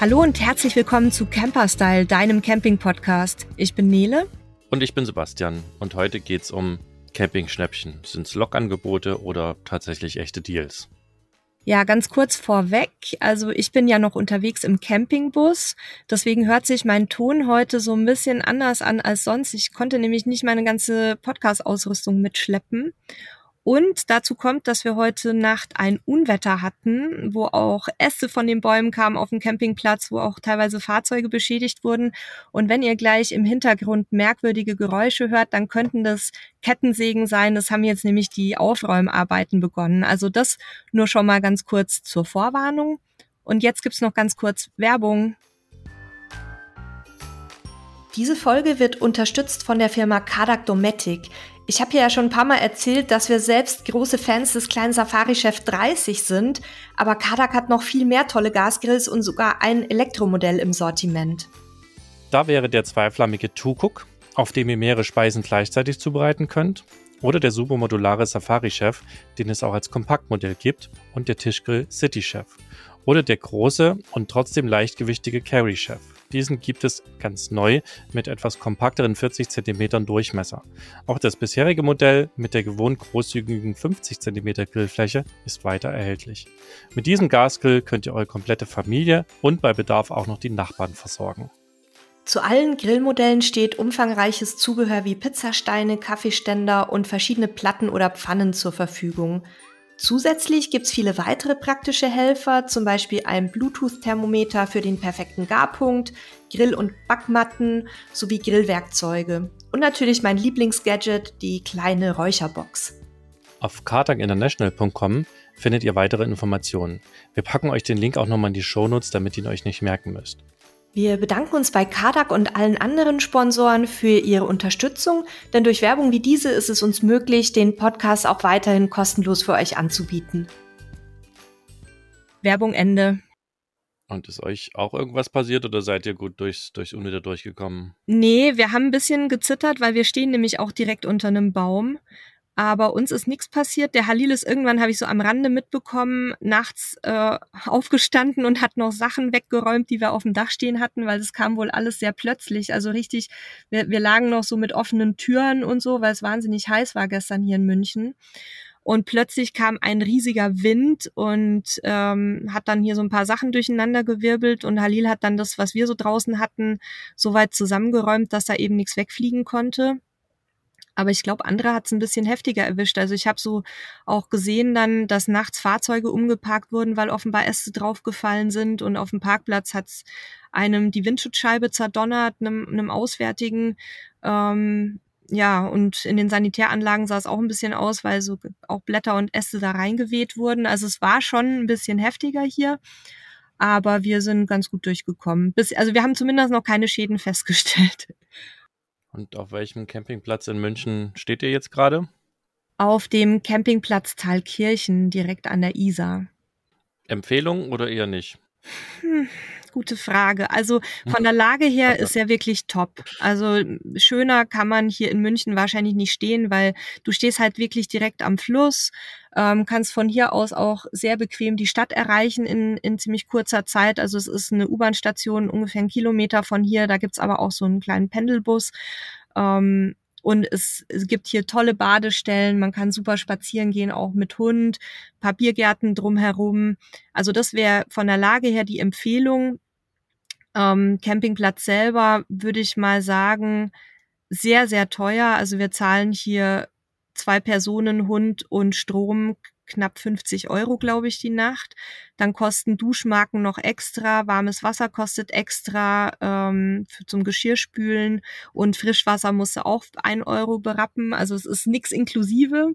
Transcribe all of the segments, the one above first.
Hallo und herzlich willkommen zu Camperstyle, deinem Camping-Podcast. Ich bin Nele. Und ich bin Sebastian. Und heute geht's um Camping-Schnäppchen. Sind's Logangebote oder tatsächlich echte Deals? Ja, ganz kurz vorweg. Also ich bin ja noch unterwegs im Campingbus. Deswegen hört sich mein Ton heute so ein bisschen anders an als sonst. Ich konnte nämlich nicht meine ganze Podcast-Ausrüstung mitschleppen. Und dazu kommt, dass wir heute Nacht ein Unwetter hatten, wo auch Äste von den Bäumen kamen auf dem Campingplatz, wo auch teilweise Fahrzeuge beschädigt wurden. Und wenn ihr gleich im Hintergrund merkwürdige Geräusche hört, dann könnten das Kettensägen sein. Das haben jetzt nämlich die Aufräumarbeiten begonnen. Also das nur schon mal ganz kurz zur Vorwarnung. Und jetzt gibt's noch ganz kurz Werbung. Diese Folge wird unterstützt von der Firma Kadak Dometic. Ich habe ja schon ein paar Mal erzählt, dass wir selbst große Fans des kleinen Safari-Chef 30 sind, aber Kadak hat noch viel mehr tolle Gasgrills und sogar ein Elektromodell im Sortiment. Da wäre der zweiflammige Tukuk, auf dem ihr mehrere Speisen gleichzeitig zubereiten könnt, oder der supermodulare Safari-Chef, den es auch als Kompaktmodell gibt, und der Tischgrill City Chef, oder der große und trotzdem leichtgewichtige Carry Chef. Diesen gibt es ganz neu mit etwas kompakteren 40 cm Durchmesser. Auch das bisherige Modell mit der gewohnt großzügigen 50 cm Grillfläche ist weiter erhältlich. Mit diesem Gasgrill könnt ihr eure komplette Familie und bei Bedarf auch noch die Nachbarn versorgen. Zu allen Grillmodellen steht umfangreiches Zubehör wie Pizzasteine, Kaffeeständer und verschiedene Platten oder Pfannen zur Verfügung. Zusätzlich gibt's viele weitere praktische Helfer, zum Beispiel ein Bluetooth-Thermometer für den perfekten Garpunkt, Grill- und Backmatten sowie Grillwerkzeuge. Und natürlich mein Lieblingsgadget, die kleine Räucherbox. Auf kartaginternational.com findet ihr weitere Informationen. Wir packen euch den Link auch nochmal in die Shownotes, damit ihr ihn euch nicht merken müsst. Wir bedanken uns bei Kadak und allen anderen Sponsoren für ihre Unterstützung, denn durch Werbung wie diese ist es uns möglich, den Podcast auch weiterhin kostenlos für euch anzubieten. Werbung Ende. Und ist euch auch irgendwas passiert oder seid ihr gut durchs, durchs Unwetter durchgekommen? Nee, wir haben ein bisschen gezittert, weil wir stehen nämlich auch direkt unter einem Baum. Aber uns ist nichts passiert. Der Halil ist irgendwann, habe ich so am Rande mitbekommen, nachts äh, aufgestanden und hat noch Sachen weggeräumt, die wir auf dem Dach stehen hatten, weil es kam wohl alles sehr plötzlich. Also richtig, wir, wir lagen noch so mit offenen Türen und so, weil es wahnsinnig heiß war gestern hier in München. Und plötzlich kam ein riesiger Wind und ähm, hat dann hier so ein paar Sachen durcheinander gewirbelt und Halil hat dann das, was wir so draußen hatten, so weit zusammengeräumt, dass da eben nichts wegfliegen konnte. Aber ich glaube, andere hat es ein bisschen heftiger erwischt. Also ich habe so auch gesehen dann, dass nachts Fahrzeuge umgeparkt wurden, weil offenbar Äste draufgefallen sind und auf dem Parkplatz hat's einem die Windschutzscheibe zerdonnert, einem, einem Auswärtigen. Ähm, ja, und in den Sanitäranlagen sah es auch ein bisschen aus, weil so auch Blätter und Äste da reingeweht wurden. Also es war schon ein bisschen heftiger hier, aber wir sind ganz gut durchgekommen. Bis, also wir haben zumindest noch keine Schäden festgestellt. Und auf welchem Campingplatz in München steht ihr jetzt gerade? Auf dem Campingplatz Thalkirchen, direkt an der Isar. Empfehlung oder eher nicht? Hm, gute Frage. Also von der Lage her ist er wirklich top. Also schöner kann man hier in München wahrscheinlich nicht stehen, weil du stehst halt wirklich direkt am Fluss, ähm, kannst von hier aus auch sehr bequem die Stadt erreichen in, in ziemlich kurzer Zeit. Also es ist eine U-Bahn-Station ungefähr einen Kilometer von hier. Da gibt's aber auch so einen kleinen Pendelbus. Ähm, und es, es gibt hier tolle Badestellen, man kann super spazieren gehen, auch mit Hund, Papiergärten drumherum. Also das wäre von der Lage her die Empfehlung. Ähm, Campingplatz selber würde ich mal sagen, sehr, sehr teuer. Also wir zahlen hier zwei Personen, Hund und Strom knapp 50 Euro, glaube ich, die Nacht. Dann kosten Duschmarken noch extra, warmes Wasser kostet extra ähm, für, zum Geschirrspülen und Frischwasser musst du auch ein Euro berappen. Also es ist nix inklusive.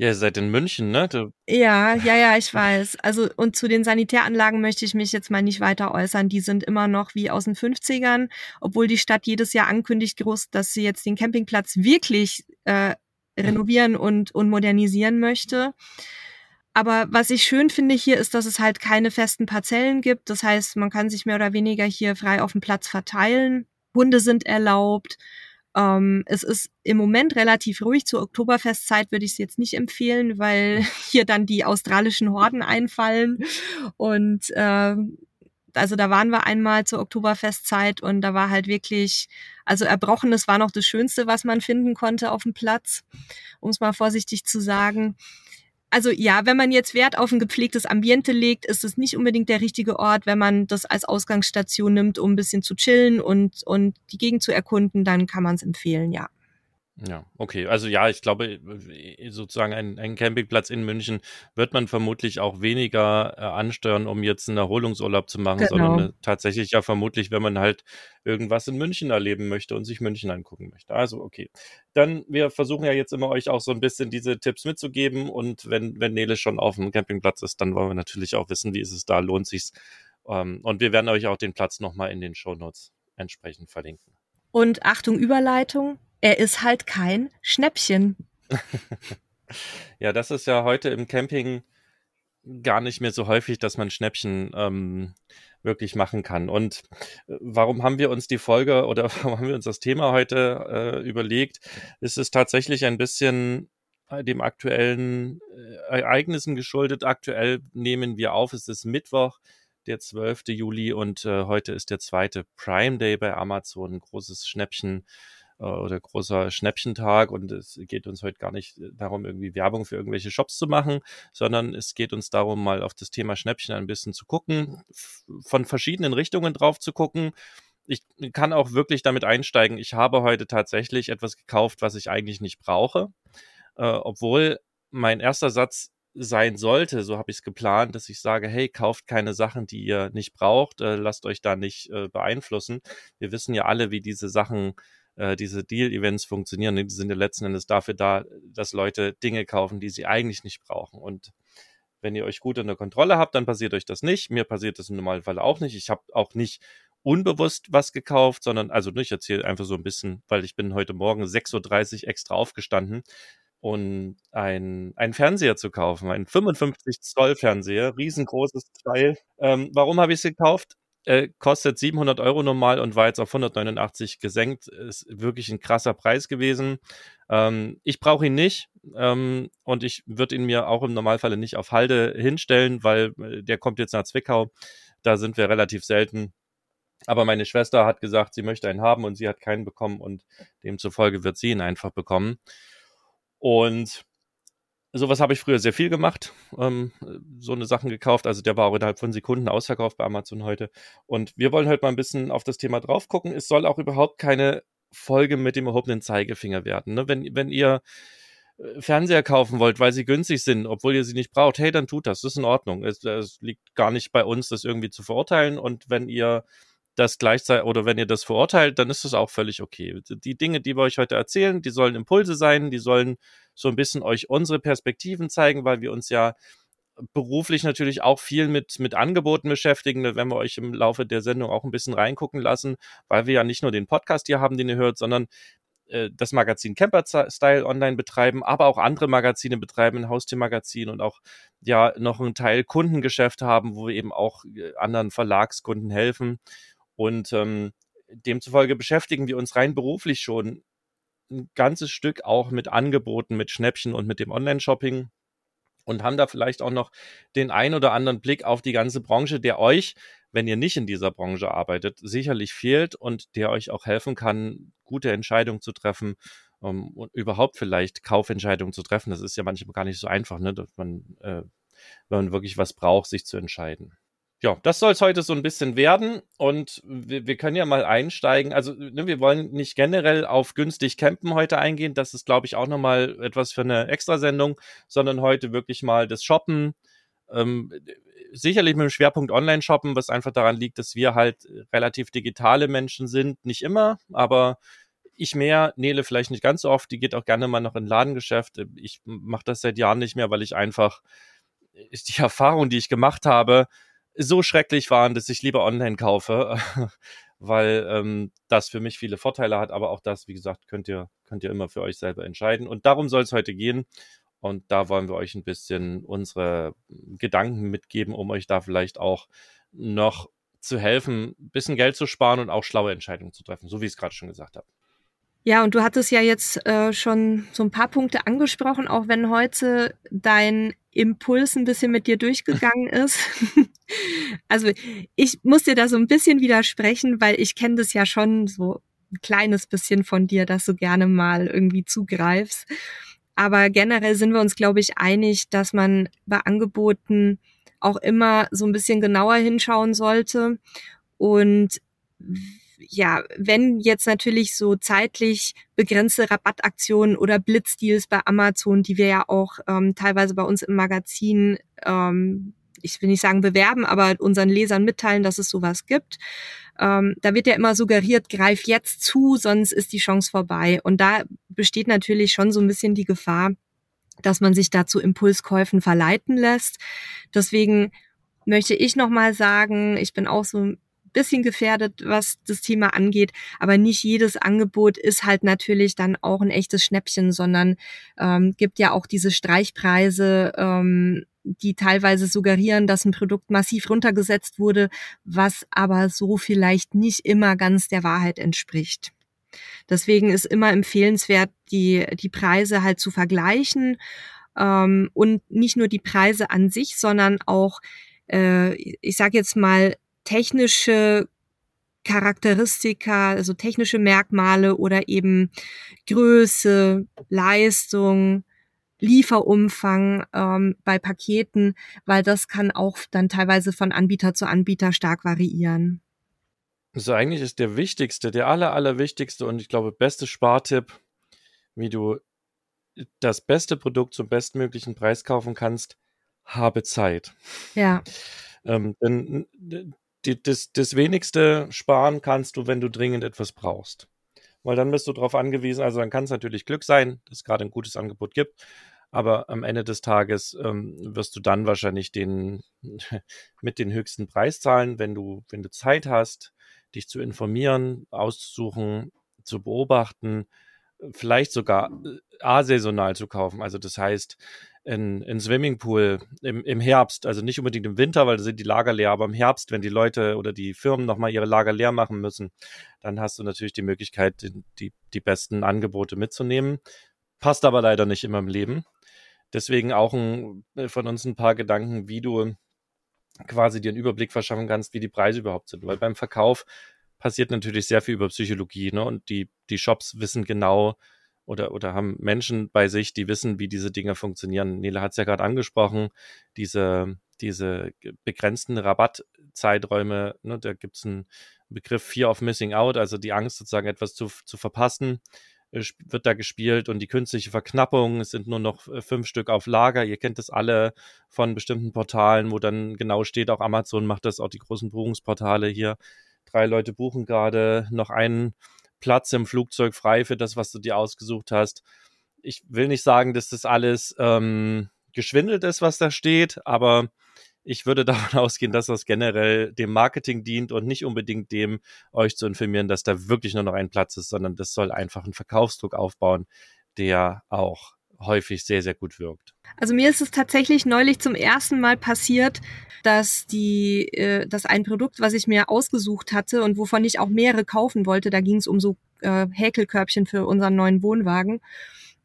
Ja, ihr seid in München, ne? Du ja, ja, ja, ich weiß. Also und zu den Sanitäranlagen möchte ich mich jetzt mal nicht weiter äußern. Die sind immer noch wie aus den 50ern, obwohl die Stadt jedes Jahr ankündigt groß, dass sie jetzt den Campingplatz wirklich äh, renovieren und, und modernisieren möchte. Aber was ich schön finde hier ist, dass es halt keine festen Parzellen gibt. Das heißt, man kann sich mehr oder weniger hier frei auf dem Platz verteilen. Hunde sind erlaubt. Ähm, es ist im Moment relativ ruhig. Zur Oktoberfestzeit würde ich es jetzt nicht empfehlen, weil hier dann die australischen Horden einfallen. Und äh, Also da waren wir einmal zur Oktoberfestzeit und da war halt wirklich, also Erbrochenes war noch das Schönste, was man finden konnte auf dem Platz, um es mal vorsichtig zu sagen. Also ja, wenn man jetzt Wert auf ein gepflegtes Ambiente legt, ist es nicht unbedingt der richtige Ort. Wenn man das als Ausgangsstation nimmt, um ein bisschen zu chillen und, und die Gegend zu erkunden, dann kann man es empfehlen, ja. Ja, okay. Also ja, ich glaube, sozusagen ein, ein Campingplatz in München wird man vermutlich auch weniger äh, ansteuern, um jetzt einen Erholungsurlaub zu machen, genau. sondern äh, tatsächlich ja vermutlich, wenn man halt irgendwas in München erleben möchte und sich München angucken möchte. Also okay. Dann, wir versuchen ja jetzt immer euch auch so ein bisschen diese Tipps mitzugeben und wenn, wenn Nele schon auf dem Campingplatz ist, dann wollen wir natürlich auch wissen, wie ist es da, lohnt sich's. Ähm, und wir werden euch auch den Platz nochmal in den Shownotes entsprechend verlinken. Und Achtung, Überleitung er ist halt kein Schnäppchen. ja, das ist ja heute im Camping gar nicht mehr so häufig, dass man Schnäppchen ähm, wirklich machen kann. Und äh, warum haben wir uns die Folge oder warum haben wir uns das Thema heute äh, überlegt? Ist es tatsächlich ein bisschen äh, dem aktuellen äh, Ereignissen geschuldet. Aktuell nehmen wir auf, es ist Mittwoch, der 12. Juli und äh, heute ist der zweite Prime Day bei Amazon, ein großes Schnäppchen äh, oder großer Schnäppchentag und es geht uns heute gar nicht darum, irgendwie Werbung für irgendwelche Shops zu machen, sondern es geht uns darum, mal auf das Thema Schnäppchen ein bisschen zu gucken, von verschiedenen Richtungen drauf zu gucken. Ich kann auch wirklich damit einsteigen. Ich habe heute tatsächlich etwas gekauft, was ich eigentlich nicht brauche, äh, obwohl mein erster Satz sein sollte, so habe ich es geplant, dass ich sage, hey, kauft keine Sachen, die ihr nicht braucht, äh, lasst euch da nicht äh, beeinflussen. Wir wissen ja alle, wie diese Sachen äh, diese Deal-Events funktionieren. Die sind ja letzten Endes dafür da, dass Leute Dinge kaufen, die sie eigentlich nicht brauchen. Und wenn ihr euch gut unter Kontrolle habt, dann passiert euch das nicht. Mir passiert das im Normalfall auch nicht. Ich habe auch nicht unbewusst was gekauft, sondern, also ich erzähle einfach so ein bisschen, weil ich bin heute Morgen 6.30 Uhr extra aufgestanden und ein, ein Fernseher zu kaufen, ein 55 Zoll Fernseher, riesengroßes Teil. Ähm, warum habe ich es gekauft? Äh, kostet 700 Euro normal und war jetzt auf 189 gesenkt. Ist wirklich ein krasser Preis gewesen. Ähm, ich brauche ihn nicht ähm, und ich würde ihn mir auch im Normalfall nicht auf Halde hinstellen, weil äh, der kommt jetzt nach Zwickau. Da sind wir relativ selten. Aber meine Schwester hat gesagt, sie möchte einen haben und sie hat keinen bekommen und demzufolge wird sie ihn einfach bekommen. Und Sowas habe ich früher sehr viel gemacht, ähm, so eine Sachen gekauft. Also der war auch innerhalb von Sekunden ausverkauft bei Amazon heute. Und wir wollen heute mal ein bisschen auf das Thema drauf gucken. Es soll auch überhaupt keine Folge mit dem erhobenen Zeigefinger werden. Ne? Wenn, wenn ihr äh, Fernseher kaufen wollt, weil sie günstig sind, obwohl ihr sie nicht braucht, hey, dann tut das. Das ist in Ordnung. Es, es liegt gar nicht bei uns, das irgendwie zu verurteilen. Und wenn ihr das gleichzeitig oder wenn ihr das verurteilt, dann ist das auch völlig okay. Die Dinge, die wir euch heute erzählen, die sollen Impulse sein, die sollen so ein bisschen euch unsere Perspektiven zeigen, weil wir uns ja beruflich natürlich auch viel mit, mit Angeboten beschäftigen. Da werden wir euch im Laufe der Sendung auch ein bisschen reingucken lassen, weil wir ja nicht nur den Podcast hier haben, den ihr hört, sondern äh, das Magazin Camper Style online betreiben, aber auch andere Magazine betreiben, ein Haustiermagazin und auch ja noch einen Teil Kundengeschäft haben, wo wir eben auch äh, anderen Verlagskunden helfen. Und ähm, demzufolge beschäftigen wir uns rein beruflich schon ein ganzes Stück auch mit Angeboten, mit Schnäppchen und mit dem Online-Shopping und haben da vielleicht auch noch den ein oder anderen Blick auf die ganze Branche, der euch, wenn ihr nicht in dieser Branche arbeitet, sicherlich fehlt und der euch auch helfen kann, gute Entscheidungen zu treffen um, und überhaupt vielleicht Kaufentscheidungen zu treffen. Das ist ja manchmal gar nicht so einfach, ne, dass man, äh, wenn man wirklich was braucht, sich zu entscheiden ja, das soll es heute so ein bisschen werden. Und wir, wir können ja mal einsteigen. Also, ne, wir wollen nicht generell auf günstig campen heute eingehen. Das ist, glaube ich, auch nochmal etwas für eine Extrasendung, sondern heute wirklich mal das Shoppen. Ähm, sicherlich mit dem Schwerpunkt Online-Shoppen, was einfach daran liegt, dass wir halt relativ digitale Menschen sind. Nicht immer, aber ich mehr, Nele vielleicht nicht ganz so oft. Die geht auch gerne mal noch in Ladengeschäft. Ich mache das seit Jahren nicht mehr, weil ich einfach ist die Erfahrung, die ich gemacht habe, so schrecklich waren, dass ich lieber online kaufe, weil ähm, das für mich viele Vorteile hat. Aber auch das, wie gesagt, könnt ihr, könnt ihr immer für euch selber entscheiden. Und darum soll es heute gehen. Und da wollen wir euch ein bisschen unsere Gedanken mitgeben, um euch da vielleicht auch noch zu helfen, ein bisschen Geld zu sparen und auch schlaue Entscheidungen zu treffen, so wie ich es gerade schon gesagt habe. Ja, und du hattest ja jetzt äh, schon so ein paar Punkte angesprochen, auch wenn heute dein Impuls ein bisschen mit dir durchgegangen ist. also ich muss dir da so ein bisschen widersprechen, weil ich kenne das ja schon so ein kleines bisschen von dir, dass du gerne mal irgendwie zugreifst. Aber generell sind wir uns, glaube ich, einig, dass man bei Angeboten auch immer so ein bisschen genauer hinschauen sollte. Und ja, wenn jetzt natürlich so zeitlich begrenzte Rabattaktionen oder Blitzdeals bei Amazon, die wir ja auch ähm, teilweise bei uns im Magazin, ähm, ich will nicht sagen bewerben, aber unseren Lesern mitteilen, dass es sowas gibt. Ähm, da wird ja immer suggeriert, greif jetzt zu, sonst ist die Chance vorbei. Und da besteht natürlich schon so ein bisschen die Gefahr, dass man sich dazu Impulskäufen verleiten lässt. Deswegen möchte ich nochmal sagen, ich bin auch so bisschen gefährdet, was das Thema angeht. Aber nicht jedes Angebot ist halt natürlich dann auch ein echtes Schnäppchen, sondern ähm, gibt ja auch diese Streichpreise, ähm, die teilweise suggerieren, dass ein Produkt massiv runtergesetzt wurde, was aber so vielleicht nicht immer ganz der Wahrheit entspricht. Deswegen ist immer empfehlenswert, die, die Preise halt zu vergleichen ähm, und nicht nur die Preise an sich, sondern auch, äh, ich sage jetzt mal, technische Charakteristika, also technische Merkmale oder eben Größe, Leistung, Lieferumfang ähm, bei Paketen, weil das kann auch dann teilweise von Anbieter zu Anbieter stark variieren. Also eigentlich ist der wichtigste, der aller, allerwichtigste und ich glaube beste Spartipp, wie du das beste Produkt zum bestmöglichen Preis kaufen kannst, habe Zeit. Ja. Ähm, denn die, das, das wenigste sparen kannst du, wenn du dringend etwas brauchst. Weil dann bist du darauf angewiesen, also dann kann es natürlich Glück sein, dass es gerade ein gutes Angebot gibt, aber am Ende des Tages ähm, wirst du dann wahrscheinlich den mit den höchsten Preis zahlen, wenn du, wenn du Zeit hast, dich zu informieren, auszusuchen, zu beobachten, vielleicht sogar äh, asaisonal zu kaufen. Also das heißt, in, in Swimmingpool im, im Herbst, also nicht unbedingt im Winter, weil da sind die Lager leer, aber im Herbst, wenn die Leute oder die Firmen nochmal ihre Lager leer machen müssen, dann hast du natürlich die Möglichkeit, die, die, die besten Angebote mitzunehmen. Passt aber leider nicht immer im Leben. Deswegen auch ein, äh, von uns ein paar Gedanken, wie du quasi dir einen Überblick verschaffen kannst, wie die Preise überhaupt sind. Weil beim Verkauf passiert natürlich sehr viel über Psychologie, ne? Und die, die Shops wissen genau, oder, oder haben Menschen bei sich, die wissen, wie diese Dinge funktionieren. Nele hat es ja gerade angesprochen, diese, diese begrenzten Rabattzeiträume, ne, da gibt es einen Begriff Fear of Missing Out, also die Angst sozusagen etwas zu, zu verpassen, äh, wird da gespielt und die künstliche Verknappung, es sind nur noch äh, fünf Stück auf Lager. Ihr kennt das alle von bestimmten Portalen, wo dann genau steht, auch Amazon macht das, auch die großen Buchungsportale hier. Drei Leute buchen gerade noch einen Platz im Flugzeug frei für das, was du dir ausgesucht hast. Ich will nicht sagen, dass das alles ähm, geschwindelt ist, was da steht, aber ich würde davon ausgehen, dass das generell dem Marketing dient und nicht unbedingt dem, euch zu informieren, dass da wirklich nur noch ein Platz ist, sondern das soll einfach einen Verkaufsdruck aufbauen, der auch häufig sehr, sehr gut wirkt. Also mir ist es tatsächlich neulich zum ersten Mal passiert, dass die, äh, dass ein Produkt, was ich mir ausgesucht hatte und wovon ich auch mehrere kaufen wollte, da ging es um so äh, Häkelkörbchen für unseren neuen Wohnwagen.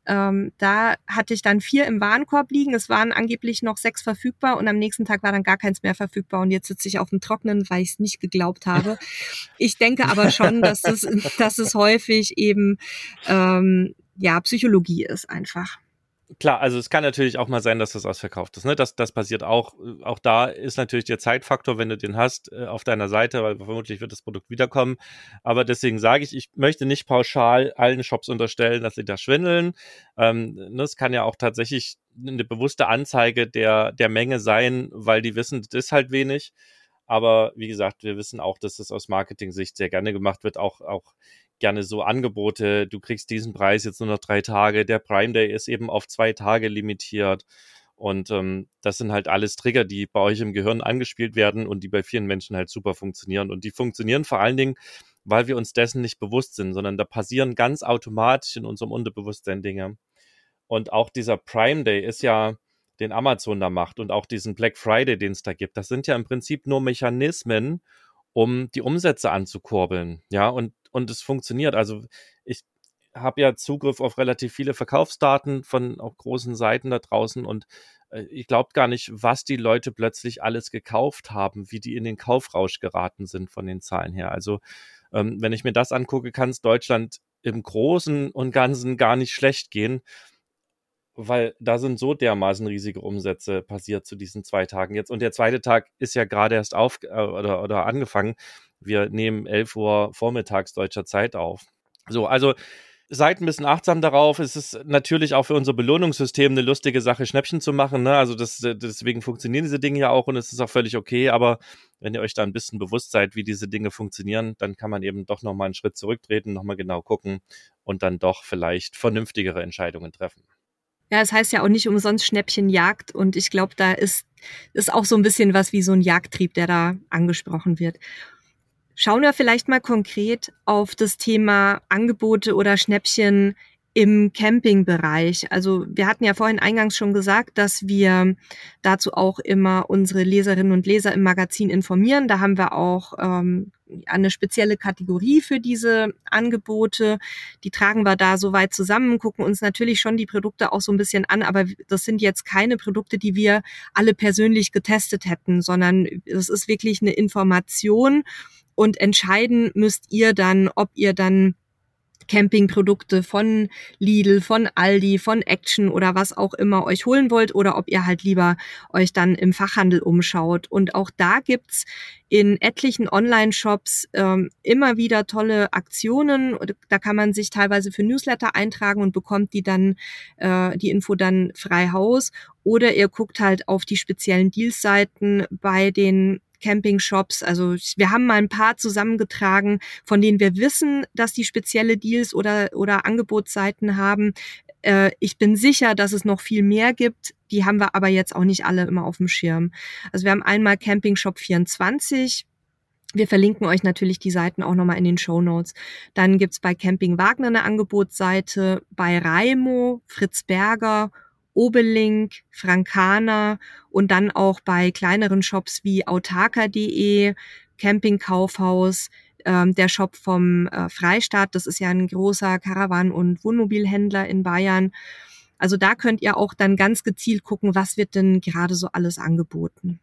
Ähm, da hatte ich dann vier im Warenkorb liegen. Es waren angeblich noch sechs verfügbar und am nächsten Tag war dann gar keins mehr verfügbar. Und jetzt sitze ich auf dem Trocknen, weil ich es nicht geglaubt habe. Ich denke aber schon, dass es, dass es häufig eben ähm, ja Psychologie ist einfach. Klar, also es kann natürlich auch mal sein, dass das ausverkauft ist. Ne? Das, das passiert auch. Auch da ist natürlich der Zeitfaktor, wenn du den hast, äh, auf deiner Seite, weil vermutlich wird das Produkt wiederkommen. Aber deswegen sage ich, ich möchte nicht pauschal allen Shops unterstellen, dass sie da schwindeln. Ähm, ne, es kann ja auch tatsächlich eine bewusste Anzeige der, der Menge sein, weil die wissen, das ist halt wenig. Aber wie gesagt, wir wissen auch, dass das aus Marketing-Sicht sehr gerne gemacht wird, auch, auch gerne so Angebote, du kriegst diesen Preis jetzt nur noch drei Tage, der Prime Day ist eben auf zwei Tage limitiert. Und ähm, das sind halt alles Trigger, die bei euch im Gehirn angespielt werden und die bei vielen Menschen halt super funktionieren. Und die funktionieren vor allen Dingen, weil wir uns dessen nicht bewusst sind, sondern da passieren ganz automatisch in unserem Unterbewusstsein Dinge. Und auch dieser Prime Day ist ja, den Amazon da macht und auch diesen Black Friday, den es da gibt, das sind ja im Prinzip nur Mechanismen, um die Umsätze anzukurbeln. Ja, und und es funktioniert. Also ich habe ja Zugriff auf relativ viele Verkaufsdaten von auch großen Seiten da draußen und äh, ich glaube gar nicht, was die Leute plötzlich alles gekauft haben, wie die in den Kaufrausch geraten sind von den Zahlen her. Also ähm, wenn ich mir das angucke, kann es Deutschland im Großen und Ganzen gar nicht schlecht gehen, weil da sind so dermaßen riesige Umsätze passiert zu diesen zwei Tagen jetzt. Und der zweite Tag ist ja gerade erst auf äh, oder, oder angefangen. Wir nehmen 11 Uhr vormittags deutscher Zeit auf. So, also seid ein bisschen achtsam darauf. Es ist natürlich auch für unser Belohnungssystem eine lustige Sache, Schnäppchen zu machen. Ne? Also das, deswegen funktionieren diese Dinge ja auch und es ist auch völlig okay. Aber wenn ihr euch da ein bisschen bewusst seid, wie diese Dinge funktionieren, dann kann man eben doch nochmal einen Schritt zurücktreten, nochmal genau gucken und dann doch vielleicht vernünftigere Entscheidungen treffen. Ja, es heißt ja auch nicht umsonst Schnäppchenjagd und ich glaube, da ist, ist auch so ein bisschen was wie so ein Jagdtrieb, der da angesprochen wird. Schauen wir vielleicht mal konkret auf das Thema Angebote oder Schnäppchen im Campingbereich. Also wir hatten ja vorhin eingangs schon gesagt, dass wir dazu auch immer unsere Leserinnen und Leser im Magazin informieren. Da haben wir auch ähm, eine spezielle Kategorie für diese Angebote. Die tragen wir da soweit zusammen, gucken uns natürlich schon die Produkte auch so ein bisschen an, aber das sind jetzt keine Produkte, die wir alle persönlich getestet hätten, sondern es ist wirklich eine Information und entscheiden müsst ihr dann, ob ihr dann Campingprodukte von Lidl, von Aldi, von Action oder was auch immer euch holen wollt oder ob ihr halt lieber euch dann im Fachhandel umschaut. Und auch da gibt's in etlichen Online-Shops ähm, immer wieder tolle Aktionen. Da kann man sich teilweise für Newsletter eintragen und bekommt die dann äh, die Info dann frei Haus. Oder ihr guckt halt auf die speziellen Deals-Seiten bei den Camping-Shops. Also wir haben mal ein paar zusammengetragen, von denen wir wissen, dass die spezielle Deals oder, oder Angebotsseiten haben. Äh, ich bin sicher, dass es noch viel mehr gibt. Die haben wir aber jetzt auch nicht alle immer auf dem Schirm. Also wir haben einmal Camping Shop 24. Wir verlinken euch natürlich die Seiten auch nochmal in den Show Notes. Dann gibt's bei Camping Wagner eine Angebotsseite, bei Raimo, Fritz Berger Obelink, Frankana und dann auch bei kleineren Shops wie autarka.de, Campingkaufhaus, ähm, der Shop vom äh, Freistaat, das ist ja ein großer Karawan- und Wohnmobilhändler in Bayern. Also da könnt ihr auch dann ganz gezielt gucken, was wird denn gerade so alles angeboten.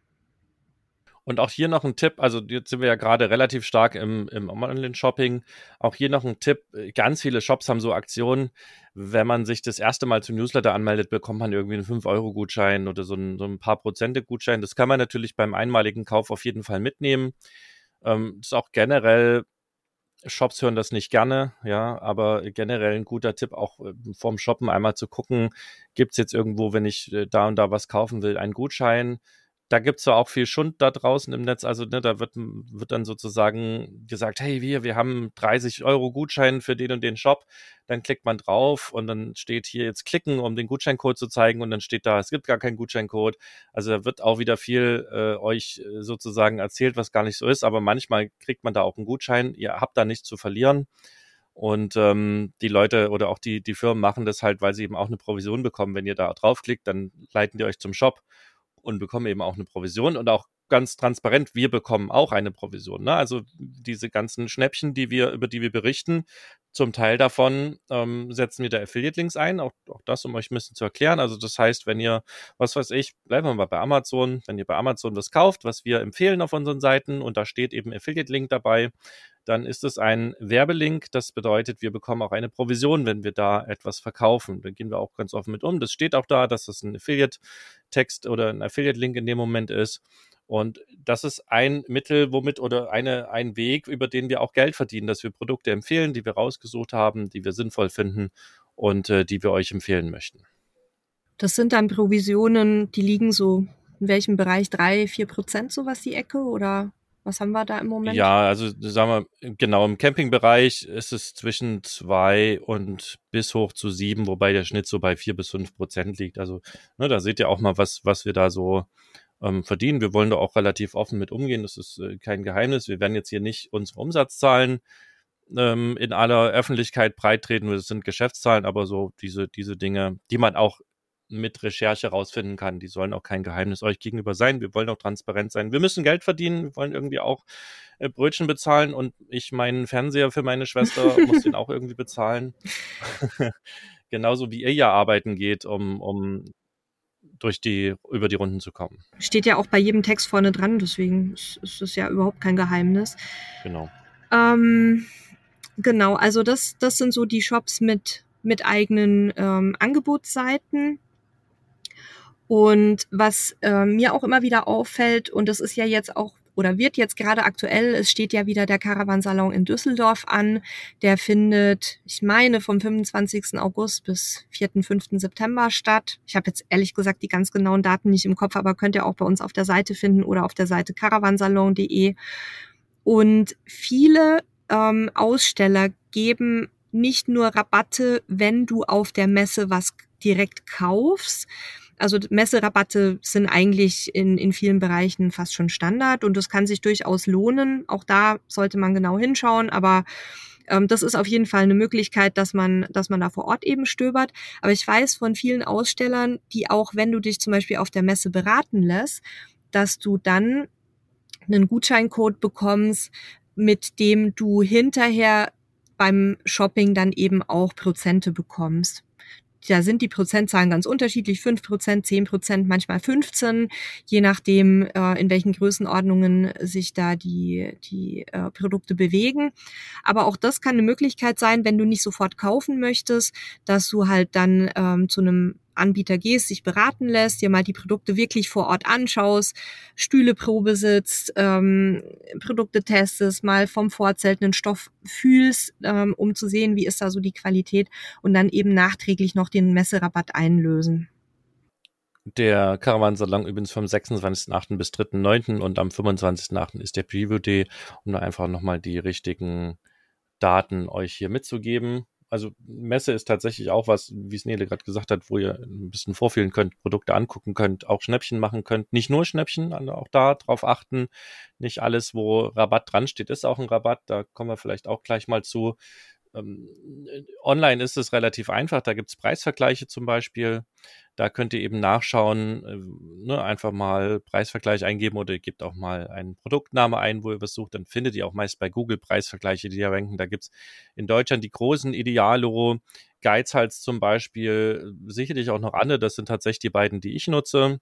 Und auch hier noch ein Tipp, also jetzt sind wir ja gerade relativ stark im, im Online-Shopping. Auch hier noch ein Tipp, ganz viele Shops haben so Aktionen, wenn man sich das erste Mal zum Newsletter anmeldet, bekommt man irgendwie einen 5-Euro-Gutschein oder so ein, so ein paar Prozente-Gutschein. Das kann man natürlich beim einmaligen Kauf auf jeden Fall mitnehmen. Ähm, ist auch generell Shops hören das nicht gerne, ja, aber generell ein guter Tipp, auch äh, vorm Shoppen einmal zu gucken, gibt's jetzt irgendwo, wenn ich äh, da und da was kaufen will, einen Gutschein? Da gibt es ja auch viel Schund da draußen im Netz. Also ne, da wird, wird dann sozusagen gesagt, hey, wir, wir haben 30 Euro Gutschein für den und den Shop. Dann klickt man drauf und dann steht hier jetzt klicken, um den Gutscheincode zu zeigen und dann steht da, es gibt gar keinen Gutscheincode. Also da wird auch wieder viel äh, euch äh, sozusagen erzählt, was gar nicht so ist. Aber manchmal kriegt man da auch einen Gutschein. Ihr habt da nichts zu verlieren. Und ähm, die Leute oder auch die, die Firmen machen das halt, weil sie eben auch eine Provision bekommen. Wenn ihr da draufklickt, dann leiten die euch zum Shop und bekommen eben auch eine Provision und auch ganz transparent, wir bekommen auch eine Provision. Ne? Also diese ganzen Schnäppchen, die wir, über die wir berichten, zum Teil davon ähm, setzen wir da Affiliate-Links ein, auch, auch das, um euch ein bisschen zu erklären. Also das heißt, wenn ihr, was weiß ich, bleiben wir mal bei Amazon, wenn ihr bei Amazon was kauft, was wir empfehlen auf unseren Seiten und da steht eben Affiliate-Link dabei, dann ist es ein Werbelink. Das bedeutet, wir bekommen auch eine Provision, wenn wir da etwas verkaufen. Da gehen wir auch ganz offen mit um. Das steht auch da, dass das ein Affiliate-Text oder ein Affiliate-Link in dem Moment ist. Und das ist ein Mittel, womit oder eine, ein Weg, über den wir auch Geld verdienen, dass wir Produkte empfehlen, die wir rausgesucht haben, die wir sinnvoll finden und äh, die wir euch empfehlen möchten. Das sind dann Provisionen, die liegen so in welchem Bereich? Drei, vier Prozent sowas die Ecke oder was haben wir da im Moment? Ja, also sagen wir, genau, im Campingbereich ist es zwischen zwei und bis hoch zu sieben, wobei der Schnitt so bei vier bis fünf Prozent liegt. Also ne, da seht ihr auch mal, was, was wir da so ähm, verdienen. Wir wollen da auch relativ offen mit umgehen. Das ist äh, kein Geheimnis. Wir werden jetzt hier nicht unsere Umsatzzahlen ähm, in aller Öffentlichkeit breittreten. Das sind Geschäftszahlen, aber so diese, diese Dinge, die man auch mit Recherche rausfinden kann. Die sollen auch kein Geheimnis euch gegenüber sein. Wir wollen auch transparent sein. Wir müssen Geld verdienen. Wir wollen irgendwie auch äh, Brötchen bezahlen und ich meinen Fernseher für meine Schwester muss den auch irgendwie bezahlen. Genauso wie ihr ja arbeiten geht, um, um durch die, über die Runden zu kommen. Steht ja auch bei jedem Text vorne dran, deswegen ist es ja überhaupt kein Geheimnis. Genau. Ähm, genau, also das, das sind so die Shops mit, mit eigenen ähm, Angebotsseiten. Und was äh, mir auch immer wieder auffällt, und das ist ja jetzt auch oder wird jetzt gerade aktuell, es steht ja wieder der Caravansalon in Düsseldorf an. Der findet, ich meine, vom 25. August bis 4., 5. September statt. Ich habe jetzt ehrlich gesagt die ganz genauen Daten nicht im Kopf, aber könnt ihr auch bei uns auf der Seite finden oder auf der Seite caravansalon.de. Und viele ähm, Aussteller geben nicht nur Rabatte, wenn du auf der Messe was direkt kaufst, also Messerabatte sind eigentlich in, in vielen Bereichen fast schon Standard und das kann sich durchaus lohnen. Auch da sollte man genau hinschauen, aber ähm, das ist auf jeden Fall eine Möglichkeit, dass man, dass man da vor Ort eben stöbert. Aber ich weiß von vielen Ausstellern, die auch, wenn du dich zum Beispiel auf der Messe beraten lässt, dass du dann einen Gutscheincode bekommst, mit dem du hinterher beim Shopping dann eben auch Prozente bekommst da sind die Prozentzahlen ganz unterschiedlich, 5 Prozent, 10 Prozent, manchmal 15, je nachdem, äh, in welchen Größenordnungen sich da die, die äh, Produkte bewegen. Aber auch das kann eine Möglichkeit sein, wenn du nicht sofort kaufen möchtest, dass du halt dann ähm, zu einem Anbieter gehst, dich beraten lässt, dir mal die Produkte wirklich vor Ort anschaust, Stühleprobe sitzt, ähm, Produkte testest, mal vom Vorzelt einen Stoff fühlst, ähm, um zu sehen, wie ist da so die Qualität und dann eben nachträglich noch den Messerabatt einlösen. Der Caravansalon übrigens vom 26.8. bis 3.9. und am 25.8. ist der Preview Day, um da einfach nochmal die richtigen Daten euch hier mitzugeben also Messe ist tatsächlich auch was, wie es Nele gerade gesagt hat, wo ihr ein bisschen vorfühlen könnt, Produkte angucken könnt, auch Schnäppchen machen könnt. Nicht nur Schnäppchen, auch da drauf achten. Nicht alles, wo Rabatt dran steht, ist auch ein Rabatt. Da kommen wir vielleicht auch gleich mal zu. Ähm, online ist es relativ einfach. Da gibt es Preisvergleiche zum Beispiel. Da könnt ihr eben nachschauen, äh, ne, einfach mal Preisvergleich eingeben oder ihr gebt auch mal einen Produktname ein, wo ihr was sucht. Dann findet ihr auch meist bei Google Preisvergleiche, die da ranken. Da gibt's in Deutschland die großen Idealo, Geizhals zum Beispiel, sicherlich auch noch andere. Das sind tatsächlich die beiden, die ich nutze.